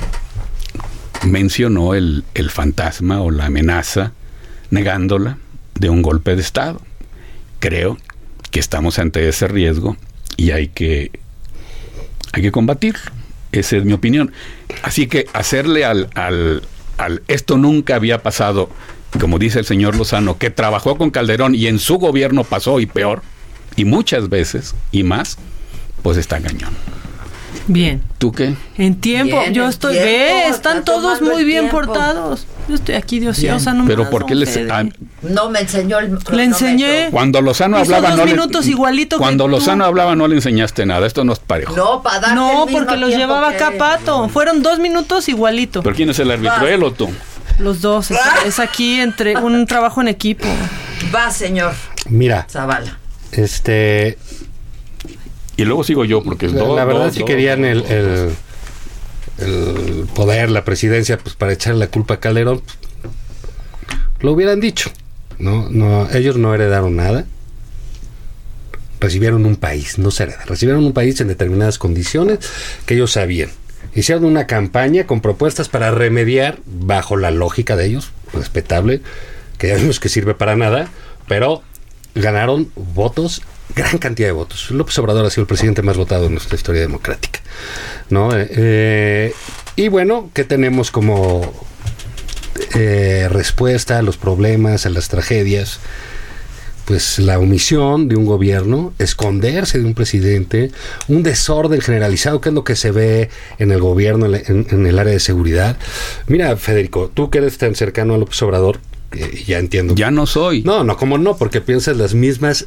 mencionó el, el fantasma o la amenaza negándola de un golpe de Estado. Creo que estamos ante ese riesgo y hay que, hay que combatirlo. Esa es mi opinión. Así que hacerle al, al, al esto nunca había pasado, como dice el señor Lozano, que trabajó con Calderón y en su gobierno pasó y peor, y muchas veces y más, pues está cañón. Bien. ¿Tú qué? En tiempo, Bien, yo estoy, tiempo, ve, están todos muy bien tiempo. portados. Yo estoy aquí de ociosa, no me Pero das ¿por qué les... Ah, No me enseñó el Le enseñé. cuando Lozano Hizo hablaba dos no le- minutos que Cuando tú. Lozano hablaba no le enseñaste nada, esto no es parejo. No, para darte No, el porque los llevaba que- acá Pato. Fueron dos minutos igualito. ¿Pero quién es el árbitro, él o tú? Los dos. Es, es aquí entre un trabajo en equipo. Va, señor Mira, Zavala. este. Y luego sigo yo, porque es La, dos, la verdad, dos, si querían el, el, el poder, la presidencia, pues para echarle la culpa a Calderón, lo hubieran dicho. No, no, ellos no heredaron nada. Recibieron un país, no se hereda. Recibieron un país en determinadas condiciones que ellos sabían. Hicieron una campaña con propuestas para remediar, bajo la lógica de ellos, respetable, que ya vimos que sirve para nada, pero ganaron votos, gran cantidad de votos. López Obrador ha sido el presidente más votado en nuestra historia democrática. ¿no? Eh, eh, y bueno, ¿qué tenemos como eh, respuesta a los problemas, a las tragedias? Pues la omisión de un gobierno, esconderse de un presidente, un desorden generalizado, que es lo que se ve en el gobierno, en, en- el área de seguridad. Mira, Federico, tú que eres tan cercano a López Obrador, ya entiendo. Ya no soy. No, no, como no, porque piensas las mismas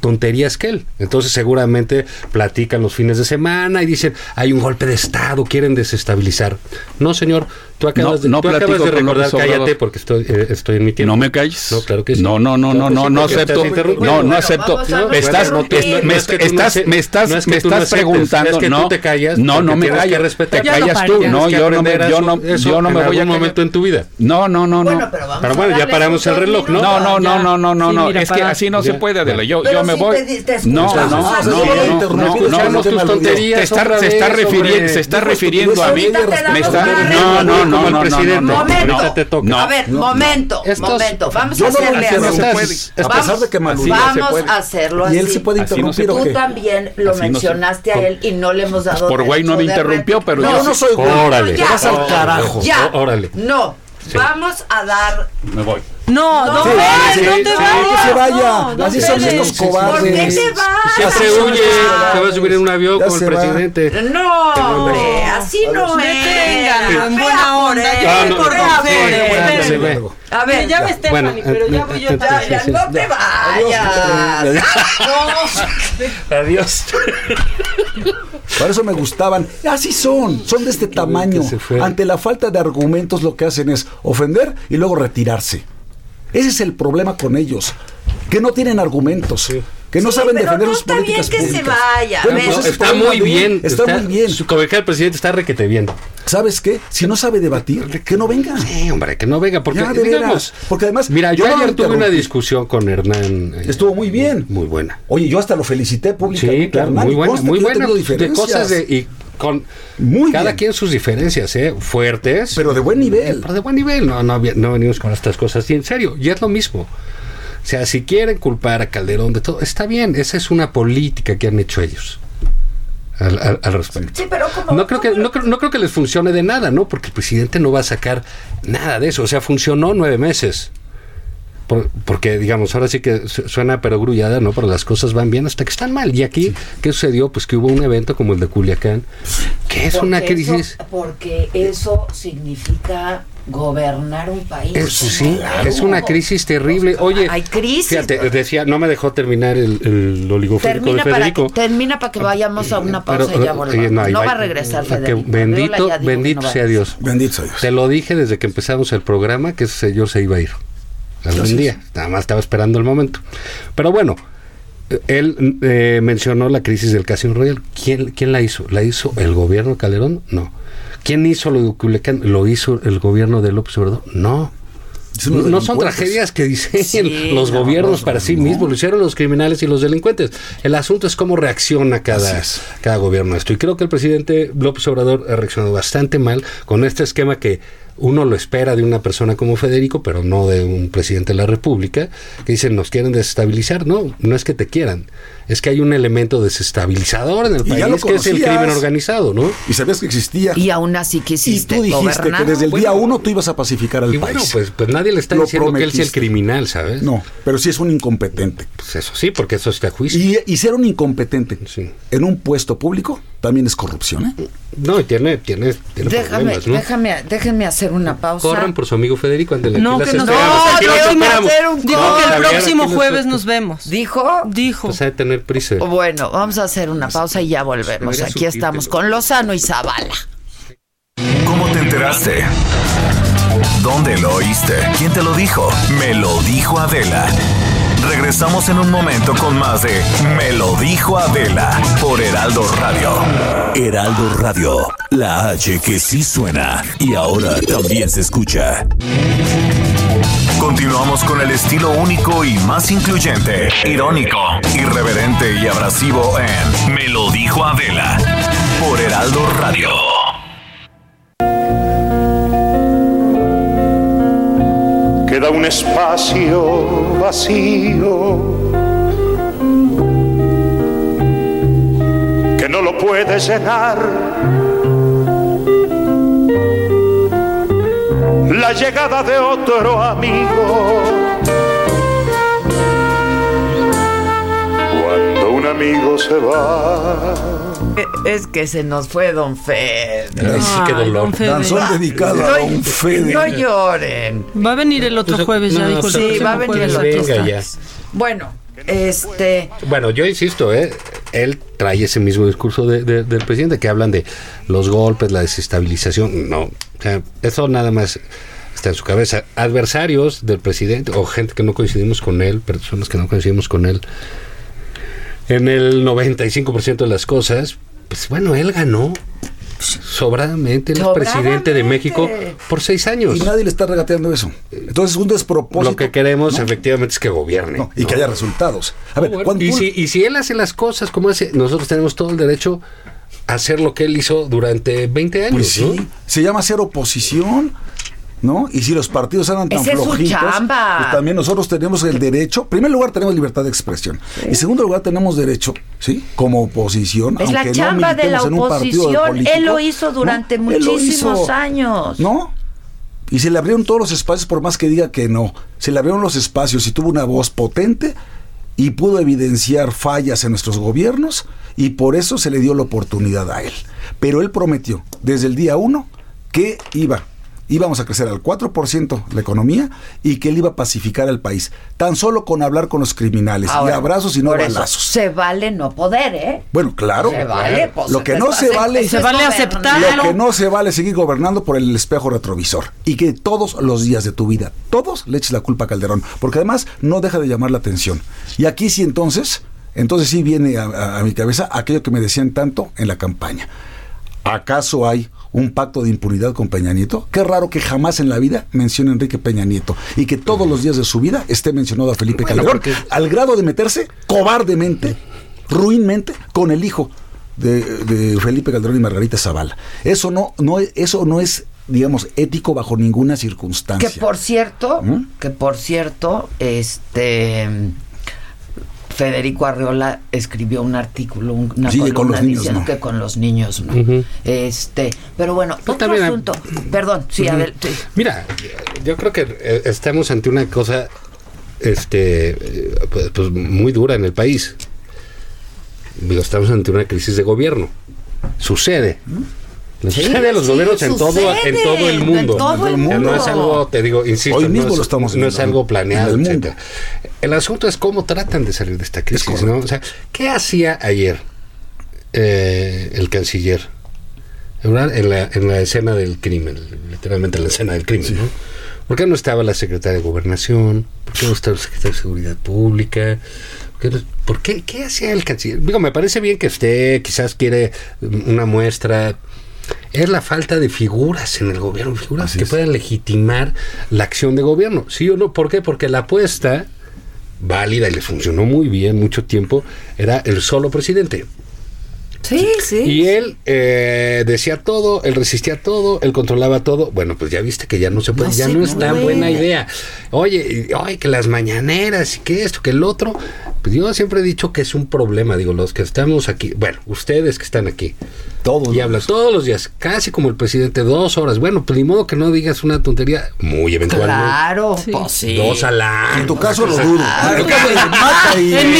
tonterías que él. Entonces seguramente platican los fines de semana y dicen, hay un golpe de Estado, quieren desestabilizar. No, señor, tú acabas, No, de, no tú acabas de recordar, cállate porque estoy, eh, estoy en mi tiempo. No me calles. No, claro que sí. No, no, no, no, no, no acepto. No, no acepto. estás, no me, No es que tú no estás, me estás, no me no estás preguntando. es que no, te callas no, no me respetar. Te callas tú. No, yo no me, yo no, yo no me en voy a algún callar. momento en tu vida. No, no, no, no. pero bueno, ya paramos el reloj, ¿no? No, no, no, no, no, no, no. Es que así no se puede, Adela. Yo, yo me voy. No, no, no, no, no, no, no, tus no, tonterías Te está, otra se está refiriendo, se está refiriendo a mí. Me está, no, no, no, como el no, no, presidente. no. Ahorita te toca. No. A ver, momento, Estos- momento. Vamos Yo a hacerle así. se puede. A pesar de que Malú- Así no se Vamos puede. a hacerlo ¿Y así. él se puede Así no se interrumpir Tú también lo Así no se- mencionaste a él y no le hemos dado Por güey no me interrumpió, pero yo no soy güey. Órale. Vas al carajo. Ya. Órale. No. Sí. Vamos a dar. Me voy. No, no, Sí, ves, sí, no te sí, vayas. que se vaya. no, Así son estos ¿Por qué cobardes. te vas? Siempre huye, se va a cobardes. subir en un avión Ya como el va. presidente. No, hombre, así no es. Detengan, en buena onda. A ver, Me llama Stephanie, Bueno, pero ya eh, voy yo eh, también. no te vayas. Adiós. Por eso me gustaban. Así son, son de este tamaño. Ante la falta de argumentos lo que hacen es ofender y luego retirarse. Ese es el problema con ellos, que no tienen argumentos, que no Sí, saben pero defender no sus está bien políticas que se vaya, Bueno, pues está muy bien. Está, muy bien. Su del presidente está requete bien. ¿Sabes qué? Si no sabe debatir, que no venga. Sí, hombre, que no venga, porque Ya, de digamos, veras. Porque además, Mira, yo, ayer tuve una discusión con Hernán. eh, Estuvo muy bien. Muy buena. Oye, yo hasta lo felicité públicamente. Sí, claro, Hernán, muy buena, muy buena. De cosas de y con Muy cada bien. quien sus diferencias, eh, fuertes. Pero de buen nivel. Pero de buen nivel, no, no, no venimos con estas cosas. Y en serio, y es lo mismo. O sea, si quieren culpar a Calderón de todo, está bien, esa es una política que han hecho ellos. al, al- al respecto. Sí, pero como... No creo, que, no, creo, no creo que les funcione de nada, ¿no? Porque el presidente no va a sacar nada de eso. O sea, funcionó nueve meses. Por- porque, digamos, ahora sí que su- suena perogrullada, ¿no? Pero las cosas van bien hasta que están mal. Y aquí, ¿qué sucedió? Pues que hubo un evento como el de Culiacán, que es una Porque crisis. eso- porque eso significa gobernar un país. Eso sí, Claro. es una crisis terrible. Oye, Hay crisis. fíjate, decía, no me dejó terminar el, el oligoférico Termina de para, Federico. que, termina para que vayamos a una pausa Pero, y ya eh, volvamos. no, No, va- va a regresar Federico. bendito, que bendito no va a sea. Dios. Bendito sea Dios. Te lo dije desde que empezamos el programa que ese señor se iba a ir. Algún Gracias. día. Nada más estaba esperando el momento. Pero bueno, él eh, mencionó la crisis del Casino Royal. ¿Quién, ¿Quién la hizo? ¿La hizo el gobierno de Calderón? No. ¿Quién hizo lo de Culiacán? ¿Lo hizo el gobierno de López Obrador? No. No son tragedias que diseñen Sí, los no, gobiernos no, para sí no. mismos, lo hicieron los criminales y los delincuentes. El asunto es cómo reacciona cada, Así es. cada gobierno a esto. Y creo que el presidente López Obrador ha reaccionado bastante mal con este esquema que uno lo espera de una persona como Federico, pero no de un presidente de la República, que dicen nos quieren desestabilizar. No, no es que te quieran, es que hay un elemento desestabilizador en el Y ya país lo que es el crimen organizado, ¿no? Y sabías que existía. Y aún así Y quisiste tú dijiste gobernar. que desde el día uno tú ibas a pacificar al Y país. bueno, pues, pues nadie le está Lo diciendo que él sea el criminal, ¿sabes? No, pero sí es un incompetente. Pues eso sí, porque eso está a juicio. Y, y ser un incompetente Sí. en un puesto público también es corrupción, ¿eh? No, y tiene, tiene, tiene Déjame, problemas, ¿no? déjame, déjenme hacer una pausa. Corran por su amigo Federico, ándale, No, aquí que nos esperamos, No, esperamos. hacer un Dijo No, que el próximo jueves nos vemos. ¿Dijo? Dijo. Pues ha de tener prisa. Bueno, vamos a hacer una pausa y ya volvemos. Debería Aquí estamos con Lozano y Zavala. ¿Cómo te enteraste? ¿Dónde lo oíste? ¿Quién te lo dijo? Me lo dijo Adela. Regresamos en un momento con más de Me lo dijo Adela por Heraldo Radio. Heraldo Radio, la H que sí suena y ahora también se escucha. Continuamos con el estilo único y más incluyente, irónico, irreverente y abrasivo en Me lo dijo Adela por Heraldo Radio. queda un espacio vacío que no lo puede llenar. La llegada de otro amigo. Cuando un amigo se va. Es que se nos fue Don Fede. Ay, sí, qué dolor. don Fede. Danzón dedicado a Don Fede. No lloren. Va a venir el otro Pues, jueves, ya no, dijo Sí, va a venir el jueves, otro. ya. Bueno, este. Bueno, yo insisto, ¿eh? él trae ese mismo discurso de- de- del presidente que hablan de los golpes, la desestabilización. No, o sea, eso nada más está en su cabeza. Adversarios del presidente o gente que no coincidimos con él, personas que no coincidimos con él, en el 95% de las cosas, pues bueno, él ganó sobradamente, él es presidente de México por seis años. Y nadie le está regateando eso. Entonces es un despropósito. Lo que queremos ¿no? efectivamente es que gobierne. No, y que haya resultados. A ver, Bueno, y, si, y si él hace las cosas como hace, nosotros tenemos todo el derecho a hacer lo que él hizo durante 20 años. Pues sí, ¿no? se llama ser oposición, ¿no? Y si los partidos eran tan flojitos, pues también nosotros tenemos el derecho. En primer lugar, tenemos libertad de expresión. En segundo lugar, tenemos derecho, ¿sí? Como oposición. Es la aunque no chamba de la en un oposición. político, Él lo hizo ¿no? durante muchísimos hizo, años. ¿No? Y se le abrieron todos los espacios, por más que diga que no. Se le abrieron los espacios y tuvo una voz potente y pudo evidenciar fallas en nuestros gobiernos y por eso se le dio la oportunidad a él. Pero él prometió desde el día uno que iba, íbamos a crecer al 4% la economía y que él iba a pacificar al país, tan solo con hablar con los criminales y Ahora, abrazos y no por eso, balazos. Se vale no poder, ¿eh? Bueno, claro. Se vale, pues, lo que no se vale Se vale aceptarlo. lo que no se vale es seguir gobernando por el espejo retrovisor y que todos los días de tu vida, todos le eches la culpa a Calderón, porque además no deja de llamar la atención. Y aquí sí entonces, entonces sí viene a, a- a mi cabeza aquello que me decían tanto en la campaña. ¿Acaso hay un pacto de impunidad con Peña Nieto? Qué raro que jamás en la vida mencione a Enrique Peña Nieto y que todos los días de su vida esté mencionado a Felipe Bueno, Calderón, porque- al grado de meterse cobardemente, ruinmente, con el hijo de, de Felipe Calderón y Margarita Zavala. Eso no, no, eso no es, digamos, ético bajo ninguna circunstancia. Que por cierto, ¿Mm? que por cierto, este Federico Arreola escribió un artículo, un- una Sí, que con columna los niños diciendo no. que con los niños no. Este, pero bueno, otro asunto. Perdón, sí. Adel, sí. Mira, yo creo que eh, estamos ante una cosa este eh, pues, pues, muy dura en el país. Digo, estamos ante una crisis de gobierno. Sucede. Le Sí, sucede a los sí, gobiernos en todo, en todo el en mundo. todo el O sea, No es mundo. algo, te digo, insisto, Hoy no mismo es, lo estamos no es algo en planeado, el mundo. El asunto es cómo tratan de salir de esta crisis, ¿no? O sea, ¿qué hacía ayer eh, el canciller? En la, en la escena del crimen, literalmente en la escena del crimen, ¿no? ¿Por qué no estaba la secretaria de Gobernación? ¿Por qué no estaba el secretario de Seguridad Pública? ¿Por qué, no- qué, hacía el canciller? Digo, me parece bien que esté, quizás quiere una muestra. Es la falta de figuras en el gobierno, figuras que puedan legitimar la acción de gobierno. ¿Sí o no? ¿Por qué? Porque la apuesta válida y le funcionó muy bien mucho tiempo era el solo presidente. Sí, sí. Y él eh, decía todo, él resistía todo, él controlaba todo. Bueno, pues ya viste que ya no se puede, No ya se no es tan buena idea. Oye, ay, que las mañaneras y que esto, que el otro. Pues yo siempre he dicho que es un problema, digo, los que estamos aquí, bueno, ustedes que están aquí. Todos. Y hablan todos los días, casi como el presidente, dos horas. Bueno, pues ni modo que no digas una tontería, muy eventualmente. Claro, pues sí. Dos al año. En tu caso lo dudo. En tu caso, En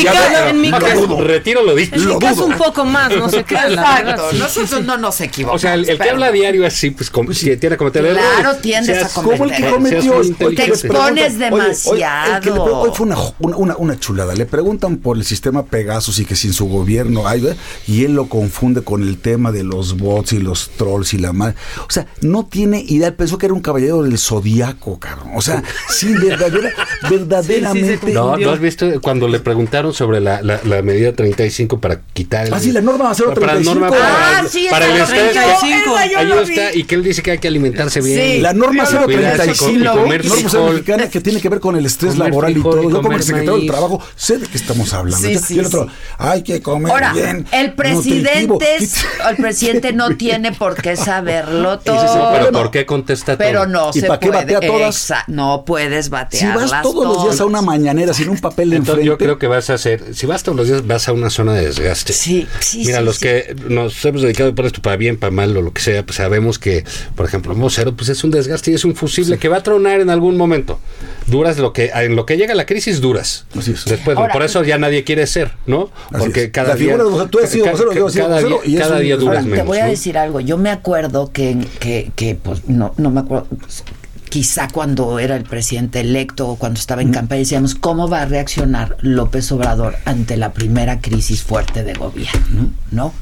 mi mi caso-. Retiro lo dicho. En mi caso un poco más, no la verdad. Exacto, sí, nosotros no nos equivocamos. O sea, el, el que habla diario así, pues como, si tiene que cometer Claro, tiendes Seas- a cometer Como el que cometió. Te expones demasiado. hoy fue una, una, una- una chulada. Le preguntan por el sistema Pegasus y que sin su gobierno hay, y él lo confunde con el tema de los bots y los trolls y la madre. O sea, no tiene idea. Pensó que era un caballero del zodiaco, cabrón. O sea, sí, verdadera, verdaderamente. No, ¿no has visto cuando le preguntaron sobre la, la, la medida 35 para quitar el... Ah, sí, la norma Para la 035. norma para, Ah, sí, para el la estrés. 35. Esa yo Ahí está, y que él dice que hay que alimentarse bien. Sí. La norma Cuidarse, 035, y comer norma mexicana que tiene que ver con el estrés laboral y todo. Yo como secretario del trabajo sé de qué estamos hablando. Sí, y sí, el otro, sí. hay que comer Ahora, bien. el presidente, nutritivo". es- el presidente no tiene por qué saberlo todo. Ese es el Pero. ¿por qué contesta todo? Pero no ¿Y se para qué puede. batea todas? Exa- no puedes Si batearlas vas todos los días a una mañanera sin un papel de Entonces enfrente. yo creo que vas a hacer, si vas todos los días, vas a una zona de desgaste. Sí, sí, Mira, sí, los sí. que nos hemos dedicado por esto, para bien, para mal o lo que sea, pues sabemos que, por ejemplo, un vocero, pues es un desgaste y es un fusible que va a tronar en algún momento. Duras lo que, en lo que llega la crisis, duras. Así es. Después, Ahora- por eso ya nadie quiere ser, ¿no? Así Porque es. cada La día. figura tú has sido ca- vocero, ca- yo he sido cada día, y cada día duras Ahora, te menos. voy a ¿no? decir algo. Yo me acuerdo que, que, que pues, no, no me acuerdo. pues, Quizá cuando era el presidente electo o cuando estaba en campaña decíamos cómo va a reaccionar López Obrador ante la primera crisis fuerte de gobierno, ¿no?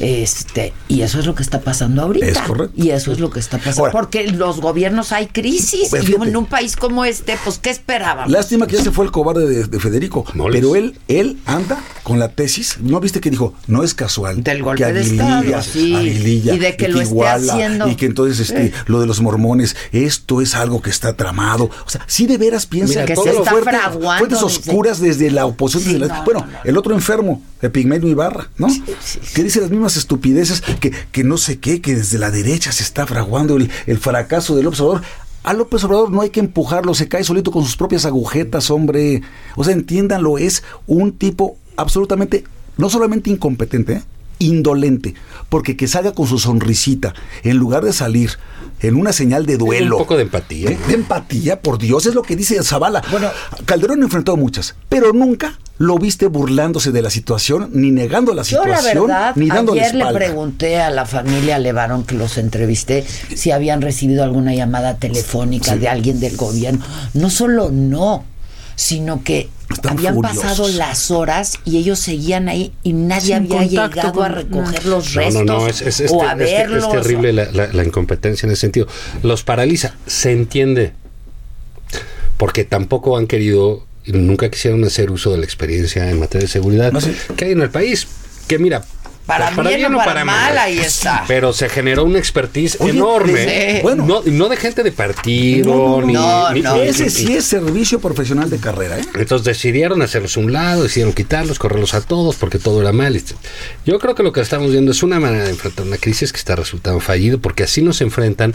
Este, y eso es lo que está pasando ahorita. Es correcto. Y eso es lo que está pasando. Ahora- porque los gobiernos hay crisis. Pues y fíjate. en un país como este, pues, ¿qué esperábamos? Lástima que ya se fue el cobarde de, de Federico. Pero él, él anda con la tesis. ¿No viste que dijo? No es casual. Del golpe que de Estado, sí. Aguililla, Y de que lo esté Iguala, haciendo. Y que entonces este, Eh. lo de los mormones, esto es algo que está tramado. O sea, sí de veras piensa Mira, que todo se está fuerte- fraguando fuentes oscuras desde la oposición. Sí, desde la- no, bueno, no, no. el otro enfermo, Epigmenio Ibarra, ¿no? que dice las mismas estupideces que, que no sé qué, que desde la derecha se está fraguando el, el fracaso del López Obrador. A López Obrador no hay que empujarlo, se cae solito con sus propias agujetas, hombre. O sea, entiéndanlo, es un tipo absolutamente, no solamente incompetente, ¿eh? indolente, porque que salga con su sonrisita, en lugar de salir en una señal de duelo. Un poco de empatía. De, de empatía, por Dios, es lo que dice Zavala. Bueno, Calderón enfrentó muchas, pero nunca lo viste burlándose de la situación, ni negando la Yo la situación, verdad, ni dando la ayer le pregunté a la familia Levarón que los entrevisté si habían recibido alguna llamada telefónica de alguien del gobierno. No solo no, sino que Están habían furiosos. pasado las horas y ellos seguían ahí y nadie Sin había llegado a recoger no. los restos no, no, es, es- es o a es ter- es verlos. terrible la, la- la incompetencia en ese sentido. Los paraliza, se entiende, porque tampoco han querido, y nunca quisieron hacer uso de la experiencia en materia de seguridad No, sí. que hay en el país. Que mira, Para bien o para mal, ahí está. Pero se generó una expertise Oye, enorme. sí. Bueno. no, no de gente de partido, No, no, ni, no. ni- No, ni- Ese ni- sí es servicio profesional de carrera, ¿eh? entonces decidieron hacerlos a un lado, decidieron quitarlos, correrlos a todos porque todo era mal. Yo creo que lo que estamos viendo es una manera de enfrentar una crisis que está resultando fallido porque así nos enfrentan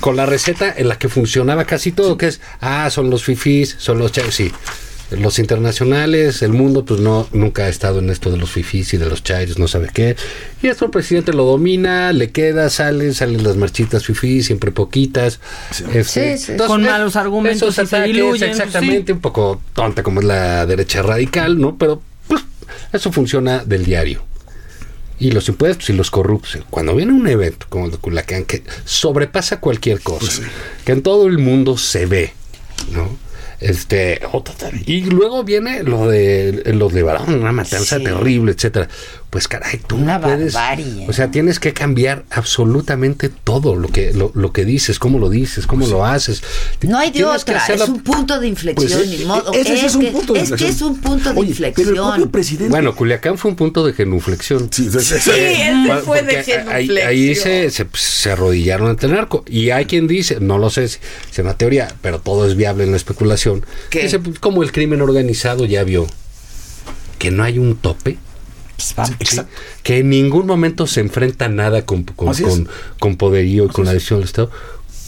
con la receta en la que funcionaba casi todo, que es, ah, son los fifís, son los chavos, sí. Los internacionales, el mundo, pues no, nunca ha estado en esto de los fifís y de los chairos, no sabe qué. Y esto el presidente lo domina, le queda, salen, salen las marchitas fifís, siempre poquitas. Este, Sí, sí. Con malos argumentos esos y se ataques, diluyen, pues, Exactamente, un poco tonta como es la derecha radical, ¿no? Pero pues, eso funciona del diario. Y los impuestos y los corruptos. Cuando viene un evento como el de Culacán que sobrepasa cualquier cosa, que en todo el mundo se ve, ¿no? Este, tal- y luego viene lo de los de Barón, una matanza terrible, etcétera. Pues caray, tú no puedes, barbarie, o sea, tienes que cambiar absolutamente todo lo que lo, lo que dices, cómo lo dices, cómo lo haces. No hay de otra, es un punto de inflexión, Pues, ni modo. ese sí es un que- punto de es que inflexión. es un punto de inflexión. Bueno, Culiacán fue un punto de genuflexión. Sí, ese fue de Ahí, genuflexión. ahí se, se, se arrodillaron ante el narco. Y hay quien dice, no lo sé es una teoría, pero todo es viable en la especulación. Pues, como el crimen organizado ya vio que no hay un tope. Sí, que en ningún momento se enfrenta nada con, con, Así es. con, con poderío y con la decisión del Estado,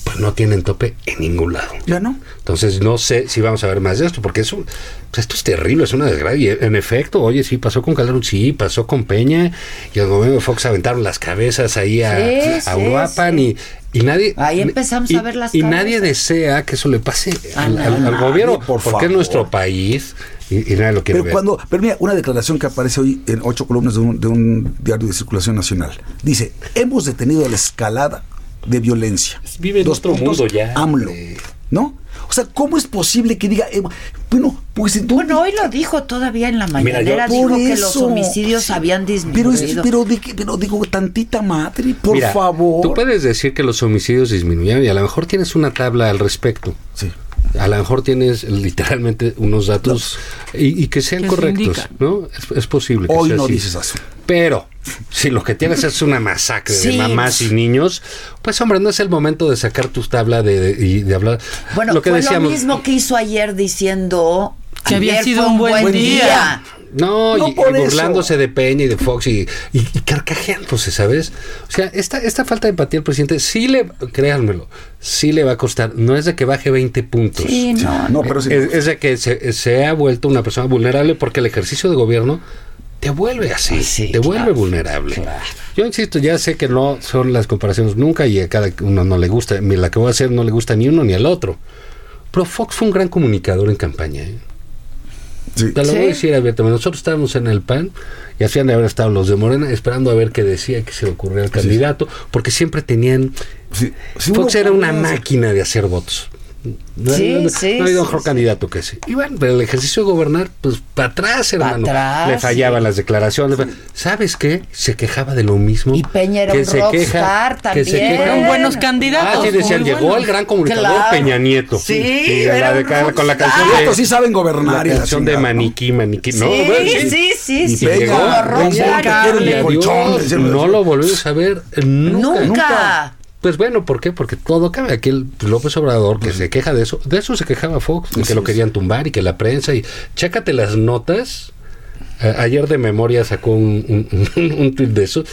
pues no tienen tope en ningún lado. Ya no. Entonces no sé si vamos a ver más de esto, porque eso, pues, esto es terrible, es una desgracia. Y en efecto, oye, sí, pasó con Calderón, sí, pasó con Peña, y el gobierno de Fox aventaron las cabezas ahí a, Sí, a sí, Uruapan y, y nadie... Ahí empezamos y, a ver las Y cabezas. nadie desea que eso le pase al, gobierno, por porque favor. es nuestro país y, y nadie lo quiere Pero cuando, pero mira, una declaración que aparece hoy en ocho columnas de un, de un diario de circulación nacional. Dice, hemos detenido la escalada de violencia. Vive en Dos otro puntos, mundo ya. AMLO. ¿No? O sea, ¿cómo es posible que diga, eh, bueno, pues entonces... Bueno, hoy lo dijo todavía en la Mira, mañanera, dijo Por que los eso. homicidios habían Pero, disminuido. es, pero, de que- pero digo, tantita madre, por Mira, favor. Tú puedes decir que los homicidios disminuyeron y a lo mejor tienes una tabla al respecto. Sí. A lo mejor tienes literalmente unos datos y, y que sean Que correctos. ¿no? Es, es posible. Que Hoy sea no así. dices eso. Pero si lo que tienes es una masacre Sí. de mamás y niños, pues hombre, no es el momento de sacar tus tablas de, de- y de hablar. Bueno, lo que fue decíamos. lo mismo que hizo ayer diciendo Que había sido fue un buen día. No, No y, por y eso. burlándose de Peña y de Fox y, y, y carcajeándose, ¿sabes? O sea, esta, esta falta de empatía al presidente, sí le, créanmelo, sí le va a costar. No es de que baje 20 puntos. Sí, no, no, pero sí- es, es de que se, se ha vuelto una persona vulnerable porque el ejercicio de gobierno te vuelve así, te vuelve vulnerable. Yo insisto, ya sé que no son las comparaciones nunca y a cada uno no le gusta, la que voy a hacer no le gusta ni uno ni al otro. Pero Fox fue un gran comunicador en campaña. ¿eh? Te lo voy a decir abiertamente. Nosotros estábamos en el PAN y hacían de haber estado los de Morena esperando a ver qué decía, qué se le ocurría al candidato, porque siempre tenían. Fox era una máquina de hacer votos. No, Sí, no- no- sí, no ha habido sí, mejor candidato que ese. Y bueno, pero el ejercicio de gobernar, pues para atrás, hermano. atrás, Le fallaban sí. las declaraciones. ¿Sabes qué? Se quejaba de lo mismo. Y Peña era que un se rockstar que se también. queja- Fueron buenos candidatos. Ah, sí, decían, llegó buenos. el gran comunicador Claro. Peña Nieto. Sí, Y era la de- un con la canción de. Sí saben gobernar La canción de maniquí, maniquí. Sí, no, sí, sí, Y sí, llegó, adiós, decirlo no lo volvimos a ver nunca. Nunca. Pues bueno, ¿por qué? Porque todo cambia. Aquí el López Obrador, que se queja de eso, de eso se quejaba Fox, de que lo querían tumbar y que la prensa, y chécate las notas. A- ayer de memoria sacó un, un, un tuit de eso.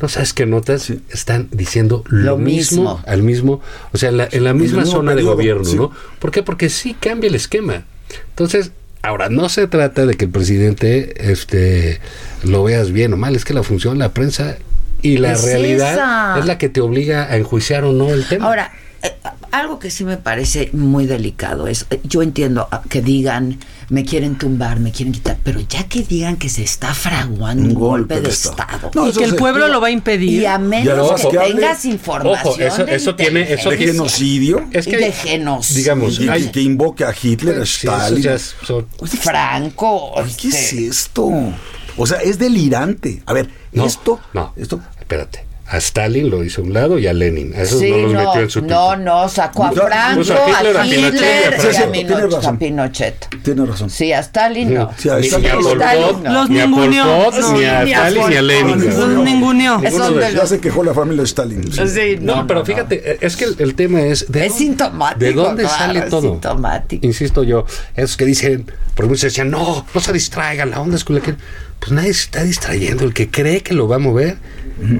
No sabes qué notas están diciendo lo, Lo mismo, mismo. al mismo, o sea, en la, en la misma zona de gobierno. ¿no? ¿Por qué? Porque sí cambia el esquema. Entonces, ahora no se trata de que el presidente este lo veas bien o mal, es que la función de la prensa y la Es realidad esa. es la que te obliga a enjuiciar o no el tema. Ahora, eh, algo que sí me parece muy delicado es, eh, yo entiendo ah, que digan, me quieren tumbar, me quieren quitar, pero ya que digan que se está fraguando un, golpe, de Estado, No, y que el pueblo lo va a impedir. y a menos que tengas información Ojo, eso- de eso tiene- eso de genocidio. es y que de genocidio. digamos, y, hay- que invoque a Hitler, a Sí, Stalin. es- son- Franco. ¿Qué es este, esto? O sea, es delirante. A ver, no, esto. no, esto espérate. A Stalin lo hizo a un lado y a Lenin. A esos Sí, no los no, metió en su no, tuit. no, sacó a Franco, a Hitler, a Pinochet Sí, tiene Mino- razón. a Pinochet. tiene razón. Sí, a Stalin no. Sí, a ni, Stalin ni a no Pol lo- Pot, Stalin no. Los ni a Pol ninguneó. Pot, No, ni a ni a Stalin, ni a Pol Lenin. Los ninguneó. Ya se quejó la familia de Stalin. sí. Sí, No, pero fíjate, es que el, el tema es... ¿de Es dónde- sintomático. ¿De dónde claro, sale es todo? sintomático. Insisto yo, esos que dicen, por muchos decían, no, no se distraigan, la onda es Culiacán. Pues nadie se está distrayendo. El que cree que lo va a mover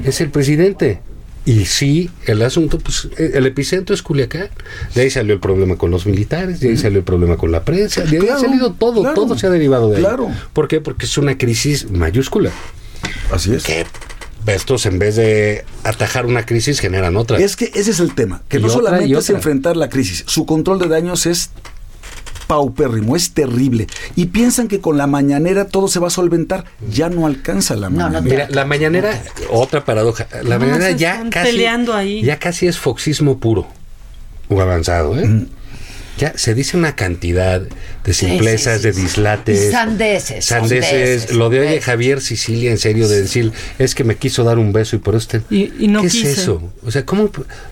es el presidente. Y sí, el asunto, pues eh, el epicentro es Culiacán. De ahí salió el problema con los militares, de ahí salió el problema con la prensa, de ahí ha salido todo, claro, todo se ha derivado de claro. ahí. ¿Por qué? Porque es una crisis mayúscula. Así es. Que estos, en vez de atajar una crisis, generan otra. Es que ese es el tema, que Y no otra, solamente es enfrentar la crisis, su control de daños es paupérrimo, es terrible. Y piensan que con la mañanera todo se va a solventar. Ya no alcanza la mañanera. Mira, la mañanera, otra paradoja. La No, mañanera ya están casi, peleando ahí. ya casi es foxismo puro o avanzado, ¿eh? Ya se dice una cantidad de simplezas, sí, de sí. dislates. Y sandeces, Sandeces. sandeces, Lo de oye sandeces. Javier Sicilia, en serio, de decir, es que me quiso dar un beso y por eso. te- Y, y no ¿Qué quise. es eso? O sea, ¿cómo?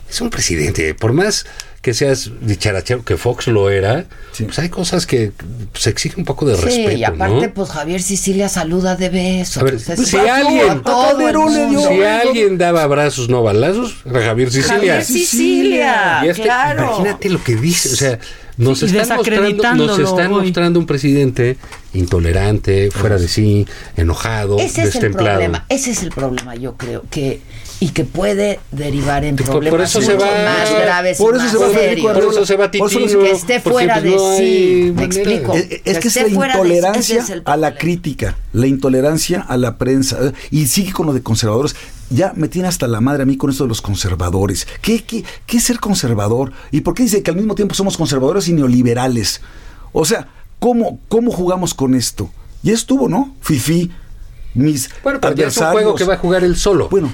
Es un presidente. Por más que seas dicharachero, que Fox lo era, pues hay cosas que se exige un poco de Sí, respeto, y aparte, ¿no? pues Javier Sicilia saluda de beso. A ver, pues, es si alguien, todo el mundo. si alguien daba abrazos, no balazos, era Javier Sicilia. Javier Sicilia, Y este, claro. Imagínate lo que dice, o sea, nos Y están, mostrando, nos desacreditándolo están hoy. mostrando un presidente intolerante, fuera de sí, enojado, Ese es el destemplado. problema, ese es el problema, yo creo, que y que puede derivar en por- por problemas eso se va- más graves por eso más se va serios. Por eso se va Por eso Titino, que esté fuera de no sí, me explico. Es, es que es la de sí, intolerancia es a la crítica, la intolerancia a la prensa. Y sigue con lo de conservadores. Ya me tiene hasta la madre a mí con esto de los conservadores. ¿Qué, qué, qué es ser conservador? ¿Y por qué dice que al mismo tiempo somos conservadores y neoliberales? O sea, ¿cómo, cómo jugamos con esto? Ya estuvo, ¿no? Fifi, mis Bueno, pero ya es un adversarios. juego que va a jugar él solo. Bueno,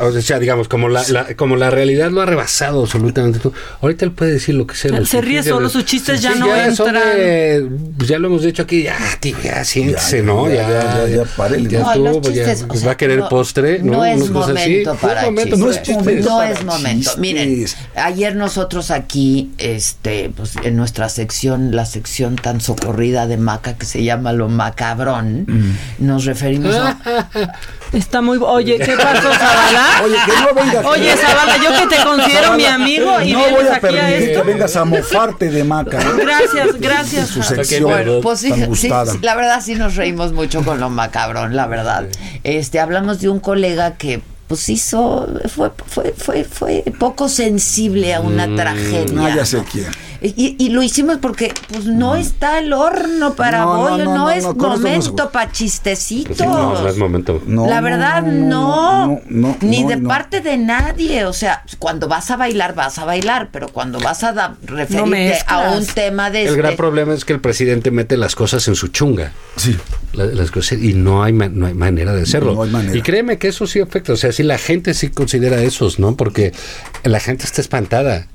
o sea, digamos, como la, la- como la realidad lo ha rebasado absolutamente todo. Ahorita él puede decir lo que sea. Se ríe solo, sus chistes ya no son entran. de- pues ya lo hemos dicho aquí, ya, tío, ya siéntese, ¿no? ya, Ya, ya, ya, ya, ya No, estuvo, pues ya, chistes, o pues sea, va a querer no- postre, ¿no? No es así. momento para No es momento, chistes. no es momento No es momento. chistes. Miren, ayer nosotros aquí, este, pues en nuestra sección, la sección tan socorrida de Maca que se llama lo macabrón, Mm. nos referimos Está muy... Oye, ¿qué pasó, Zavala? Oye, que no venga. Oye, Zavala, yo que te considero mi amigo y no vienes voy a aquí a esto. que vengas a mofarte de maca. Gracias, gracias. Su sección Bueno, pues sí, tan sí, gustada. sí, la verdad sí nos reímos mucho con lo macabrón, la verdad. Este, hablamos de un colega que pues hizo, fue, fue, fue, fue poco sensible a una tragedia. Ah, ya sé quién. Y, y lo hicimos porque pues no está el horno para No, no, bollo, no, no, no, es momento para chistecitos. Sí, no, no es momento. No, la verdad, no, no, no, no, ni no, de no. parte de nadie. O sea, cuando vas a bailar, vas a bailar, pero cuando vas a da- referirte a un tema de El este, gran problema es que el presidente mete las cosas en su chunga. Sí. La- las cosas, y no hay, ma- no hay manera de hacerlo. No hay manera. Y créeme que eso sí afecta. O sea, si la gente sí considera esos, ¿no? Porque la gente está espantada.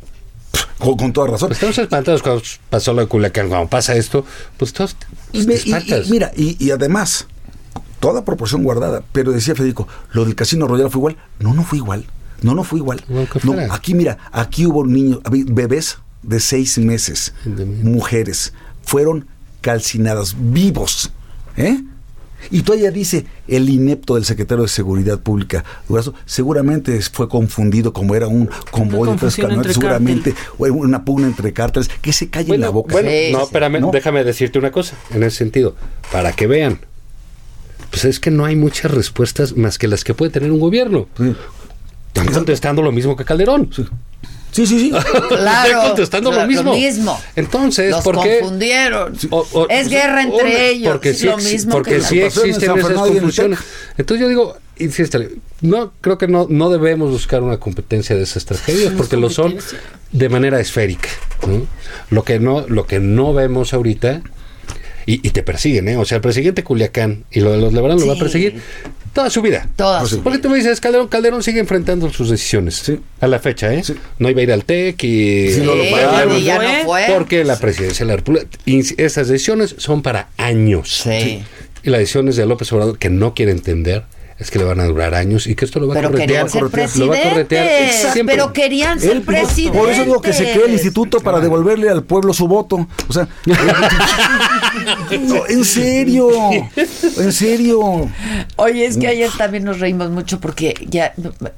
Con, con toda razón. Estamos espantados cuando pasó lo de Culiacán. Cuando pasa esto, pues todos Y, te me- y- espantas. y mira, y, y además, toda proporción guardada, pero decía Federico, lo del Casino Royal fue igual. No, no fue igual. No, no fue igual. No, aquí mira, aquí hubo niños, bebés de seis meses, mujeres, fueron calcinadas vivos. ¿Eh? Y todavía dice el inepto del secretario de Seguridad Pública, Durazo, seguramente fue confundido como era un convoy de tres seguramente o una pugna entre cárteles, que se calle en la boca. Bueno, Sí, no, sí. espérame, ¿No? déjame decirte una cosa en ese sentido, para que vean. Pues es que no hay muchas respuestas más que las que puede tener un gobierno. Sí. Están contestando lo mismo que Calderón. Sí, sí, sí. Claro, Están contestando claro, lo mismo. lo mismo. Entonces, Los ¿por qué? confundieron. O- o- es guerra entre una- ellos. Porque es sí, lo mismo porque que sí existen esas confusiones. Entonces yo digo, insístele, no creo que no, no debemos buscar una competencia de esas tragedias porque lo son de manera esférica. ¿no? Lo que no, lo que no vemos ahorita y, y te persiguen, ¿eh? O sea, el presidente Culiacán y lo de los Lebrán lo va a Sí. perseguir toda su vida. Toda su Porque tú me dices, Calderón, Calderón sigue enfrentando sus decisiones. Sí. A la fecha, ¿eh? Sí. No iba a ir al TEC y... Sí, no lo Sí, pagaron. y ya no fue. Porque la presidencia de la República, esas decisiones son para años. Sí. Y las decisiones de López Obrador que no quiere entender es que le van a durar años y que esto lo va a Pero corretear. querían ser Lo va a corretear siempre. Pero querían ser Él, presidentes. por eso digo que se cree el instituto para devolverle al pueblo su voto. O sea, no, en serio, en serio. Oye, es que ayer también nos reímos mucho porque ya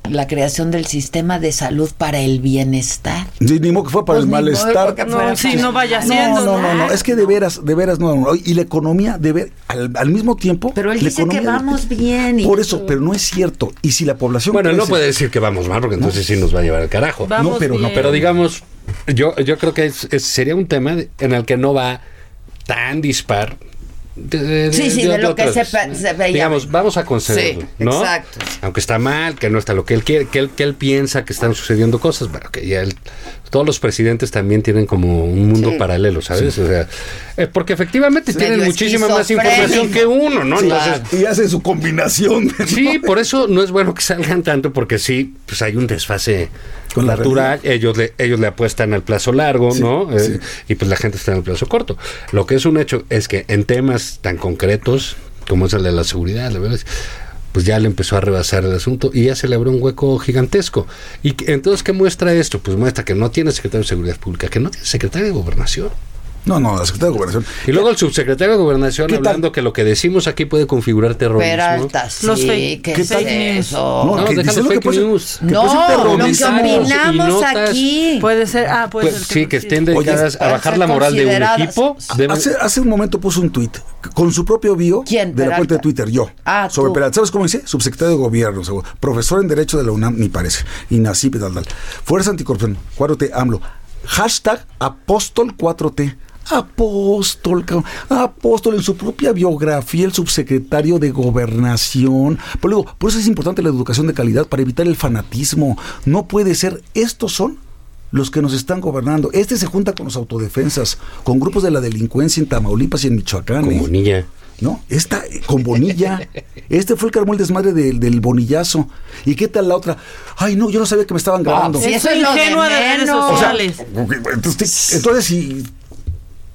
la creación del sistema de salud para el bienestar. Sí, ni modo que fue para Pues el malestar. No, sí, no vaya No, siendo. no, no, no, es que de veras, de veras no. no. Y la economía, de ver, al, al mismo tiempo. Pero él la dice que vamos bien y Por eso eso, pero no es cierto. Y si la población. Bueno, no puede decir que vamos mal, porque entonces sí nos va a llevar al carajo. Vamos No, pero no. Pero digamos, yo, yo creo que es- es- sería un tema en el que no va tan dispar. De- de- Sí, sí, de lo que se se veía Digamos, vamos a concederlo, Sí, ¿no? exacto. Aunque está mal, que no está lo que él quiere, que él, que él piensa que están sucediendo cosas, bueno, que ya él- todos los presidentes también tienen como un mundo Sí. paralelo, ¿sabes? O sea, eh, porque efectivamente tienen muchísima más información que uno, ¿no? Sí, Entonces, y hacen su combinación. Sí, por eso no es bueno que salgan tanto, porque sí, pues hay un desfase Con la natural. Ellos le, ellos le apuestan al plazo largo, Sí, ¿no? Eh, y pues la gente está en el plazo corto. Lo que es un hecho es que en temas tan concretos como es el de la seguridad, la verdad es- pues ya le empezó a rebasar el asunto y ya se le abrió un hueco gigantesco. ¿Y entonces qué muestra esto? Pues muestra que no tiene secretario de Seguridad Pública, que no tiene secretario de Gobernación. No, no, la Secretaría de Gobernación. Y luego el subsecretario de Gobernación hablando que lo que decimos aquí puede configurar terrorismo. Peralta, sí, Los fake- ¿qué ¿qué es tal? eso? No, que deja los lo que news. que No, lo que opinamos aquí. Puede ser, ah, puede Pues ser. sí, que estén dedicadas Oye, a bajar la moral de un equipo. deben- Hace, hace un momento puso un tuit con su propio bio ¿Quién, de la cuenta de Twitter, yo. Ah, sobre tú. Peralta. ¿Sabes cómo dice? Subsecretario de Gobierno, seguro. profesor en Derecho de la UNAM, ni parece. Y tal, tal. Fuerza Anticorrupción, 4T, AMLO. Hashtag Apóstol 4T. Apóstol, cabrón. apóstol en su propia biografía, el subsecretario de Gobernación. Por, digo, por eso es importante la educación de calidad para evitar el fanatismo. No puede ser, estos son los que nos están gobernando. Este se junta con los autodefensas, con grupos de la delincuencia en Tamaulipas y en Michoacán. Con ¿eh? Bonilla. ¿No? Esta, eh, con Bonilla. Este fue el que armó el desmadre del, del bonillazo. ¿Y qué tal la otra? Ay, no, yo no sabía que me estaban grabando. sí, eso es lo de ingenua de redes menos. O sea, sociales. entonces, entonces si...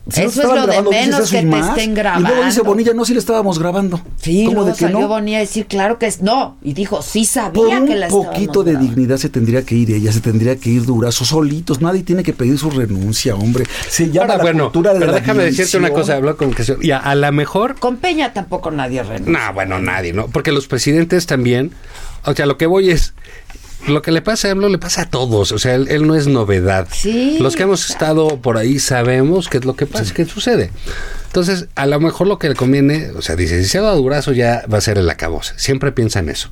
si Eso no es lo de grabando, menos que te estén Y luego dice grabando. Bonilla, no, sí le estábamos grabando. Sí, ¿Cómo luego de que salió no? Bonilla a decir, claro que es. No, y dijo, sí Por sabía un que la estábamos poquito de grabando. dignidad se tendría que ir ella, se tendría que ir durazo, solitos. Nadie tiene que pedir su renuncia, hombre. Se llama Ahora, la bueno, cultura de pero la déjame decirte una cosa, hablo con que y a, a la mejor, Con Peña tampoco nadie renuncia. no, bueno, nadie, ¿no? Porque los presidentes también, o sea, lo que voy es, lo que le pasa a AMLO le pasa a todos, o sea, él, él no es novedad. Sí, Los que hemos estado por ahí sabemos qué es lo que pasa, qué sucede. Entonces, a lo mejor lo que le conviene, o sea, dice, si se ha dado durazo ya va a ser el acabose. Siempre piensa en eso.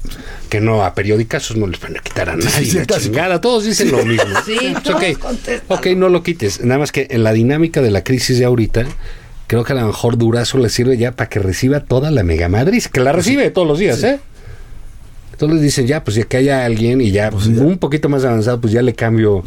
Que no, a periodicazos no les van a quitar a nadie sí, la casi. chingada. Todos dicen lo mismo. Sí, Pues, todos ok, contestan. ok, no lo quites. Nada más que en la dinámica de la crisis de ahorita, creo que a lo mejor Durazo le sirve ya para que reciba toda la mega Madrid, que la recibe todos los días, ¿eh? Entonces dicen, ya, pues ya que haya alguien y ya, un poquito más avanzado, pues ya le cambio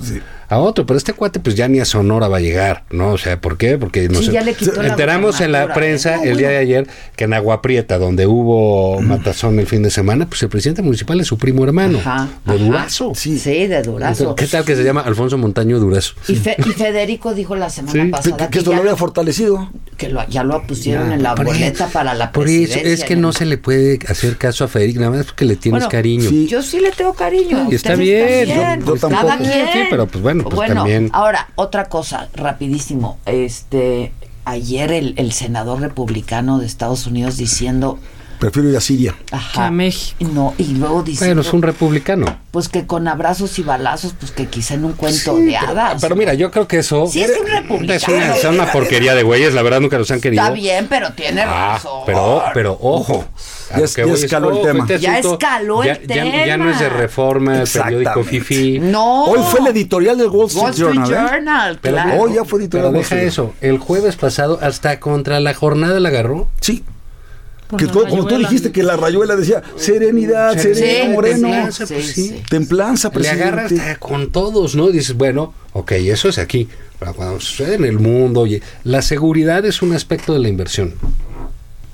a otro. Pero este cuate, pues ya ni a Sonora va a llegar, ¿no? O sea, ¿por qué? Porque nos Sí, ya le quitó la enteramos en la prensa el día de ayer que en Agua Prieta, donde hubo matazón el fin de semana, pues el presidente municipal es su primo hermano, Ajá, de ajá. Durazo. Sí, de Durazo. ¿Qué tal que se llama Alfonso Montaño Durazo? Y, Fe- y Federico dijo la semana pasada que que, esto ya, lo había fortalecido. que lo- ya lo pusieron Ya, en la por eso- boleta para la Por presidencia. eso es que no se le puede hacer caso a Federico, nada más porque le tienes Bueno, cariño. sí. Yo sí le tengo cariño. Y está bien, también. yo- yo Cada quien. Sí, pero pues bueno, pues también- Ahora, otra cosa, rapidísimo. Este, ayer el, el senador republicano de Estados Unidos diciendo, Prefiero ir a Siria. ajá, a México. no, y luego diciendo, Bueno, es un republicano. pues que con abrazos y balazos, pues que quizá en un cuento Sí, de pero- hadas. Pero mira, yo creo que eso Sí, es un republicano. es una, es una porquería de güeyes, la verdad nunca los han querido. Está bien, pero tiene Ah, razón. pero, pero ojo. Ya es- es, escaló el tema. este Ya escaló el ya, ya- ya no es de tema. reforma, el periódico. Fifi. No. Hoy fue el editorial del Wall Street, Wall Street Journal. ¿eh? Journal, Pero claro. Hoy ya fue Pero editorial Wall deja eso. El jueves pasado, hasta contra la jornada la agarró. Sí. Por Que como tú dijiste que la rayuela decía serenidad, Sí, serenidad, sí, moreno, templanza, sí, pues sí. templanza, Le presidente. agarra hasta con todos, ¿no? Y dices, bueno, ok, eso es aquí. Pero cuando sucede en el mundo, oye, la seguridad es un aspecto de la inversión.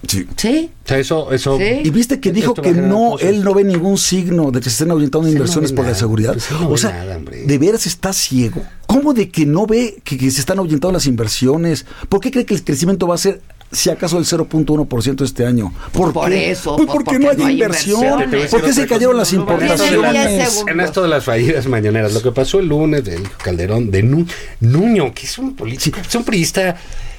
Sí. Sí. O sea, eso, eso. Sí. Y viste que dijo que no, cosas. él no ve ningún signo de que se estén orientando Sí, inversiones ve por la seguridad. Pues no o sea, nada, de veras está ciego. ¿Cómo de que no ve que, que se están ahuyentando las inversiones? ¿Por qué cree que el crecimiento va a ser, si acaso, el 0.1% este año? ¿Por, Por qué? eso, Pues pues porque, porque no hay no hay inversión. inversiones. ¿Por qué se cayeron las importaciones? En esto de las fallidas mañaneras, lo que pasó el lunes del Calderón de Nu- Nuño, que es un político, es un priista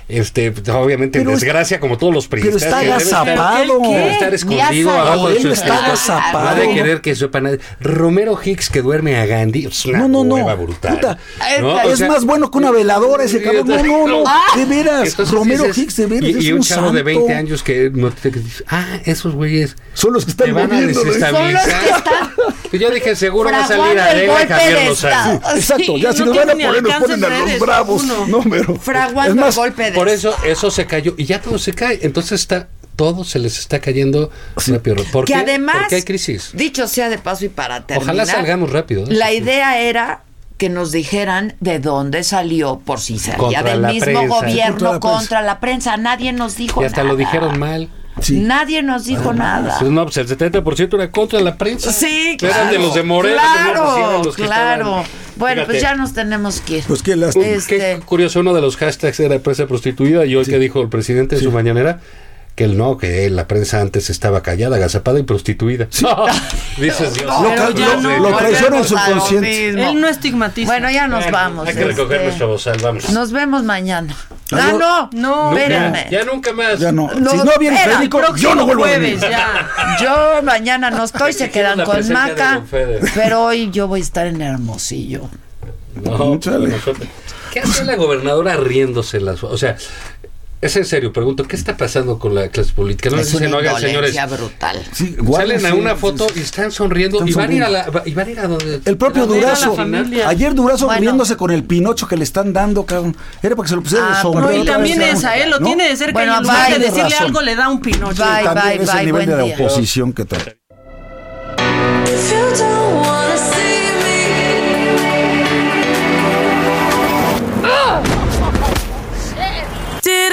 este, obviamente en Pero es- desgracia como todos los pero periodistas. está que debe estar- agazapado. Debe estar escondido abajo de su. Está agazapado. No ha de querer que sepa nadie. Romero Hicks que duerme a Gandhi. Es una No, no, no. brutal. Puta, ¿no? O es sea, más bueno que una veladora ese cabrón. No, no, no. De veras. Entonces Romero dices- Hicks, de veras. Y, es y un chavo de santo. 20 años que no te que dice, ah, esos güeyes son los que están te van a desestabilizar. Y yo dije, seguro va a salir y golpe Javier de Lozano. Exacto, ya si no nos van a poner, nos ponen a los bravos. No, pero. Fraguando es el golpe de Por eso, eso se cayó. Y ya todo se cae. Entonces está, todo se les está cayendo rápido. ¿Por que qué? además, Porque hay crisis. dicho sea de paso y para terminar, Ojalá salgamos rápido. ¿eh? La idea era que nos dijeran de dónde salió, por si salía Contra del mismo prensa. gobierno Contra contra la prensa. Nadie nos dijo Y hasta nada. lo dijeron mal. Nadie nos dijo nada. No, pues el 70% era contra la prensa. Sí, Eran claro. de los de Morena. Claro, eran los claro. estaban- Bueno, pues ya nos tenemos que ir. Pues qué Un- Qué curioso, uno de los hashtags era prensa prostituida y hoy que dijo el presidente en su mañanera que él no, que la prensa antes estaba callada, agazapada y prostituida. Dices, Dios Lo ca- ya lo- no, lo traiciona el a lo subconsciente. Él no estigmatiza. Bueno, ya nos Bueno, vamos. Hay que recoger este, nuestra bozal, vamos. Nos vemos mañana. Ah, no, no, Nunca, espérenme. ya nunca más. Ya no. No, si no viene Federico, yo no vuelvo a jueves, venir. ya. Yo mañana no estoy, se quedan con Maca, pero hoy yo voy a estar en Hermosillo. No, nosotros- ¿Qué hace la gobernadora riéndose? Las, o sea, es en serio, pregunto, ¿qué está pasando con la clase política? No es sé si una no hagan, señores. brutal. Sí, Salen a una foto y están sonriendo Están y van a ir a sonriendo. la y van a ir a donde El propio a a Durazo. Ayer Durazo Bueno. riéndose con el pinocho que le están dando, cabrón. Era para que se lo pusiera Ah, el. No, y otra también vez, esa, ¿eh? Lo ¿no? tiene de cerca Bueno, y en lugar de decirle Razón. algo le da un pinocho. Bye, También bye, es el bye, nivel buen de la oposición que trae.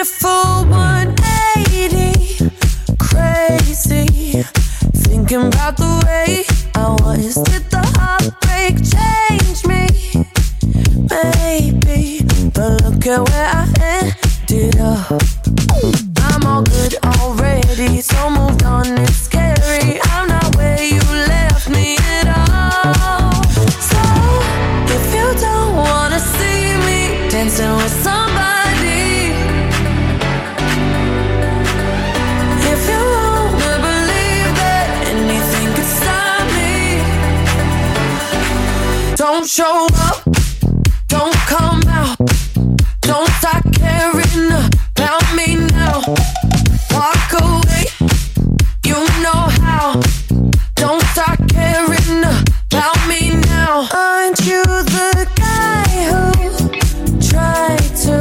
A full 180, crazy. Thinking about the way I was. Did the heartbreak change me? Maybe, but look at where I ended up. I'm all good already, so moved on. It's don't show up, don't come out, don't start caring about me now. Walk away, you know how. Don't start caring about me now. Aren't you the guy who tried to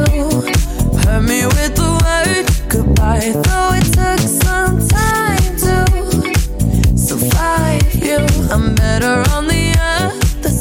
hurt me with the word goodbye? Though it took some time to survive you, I'm better on the other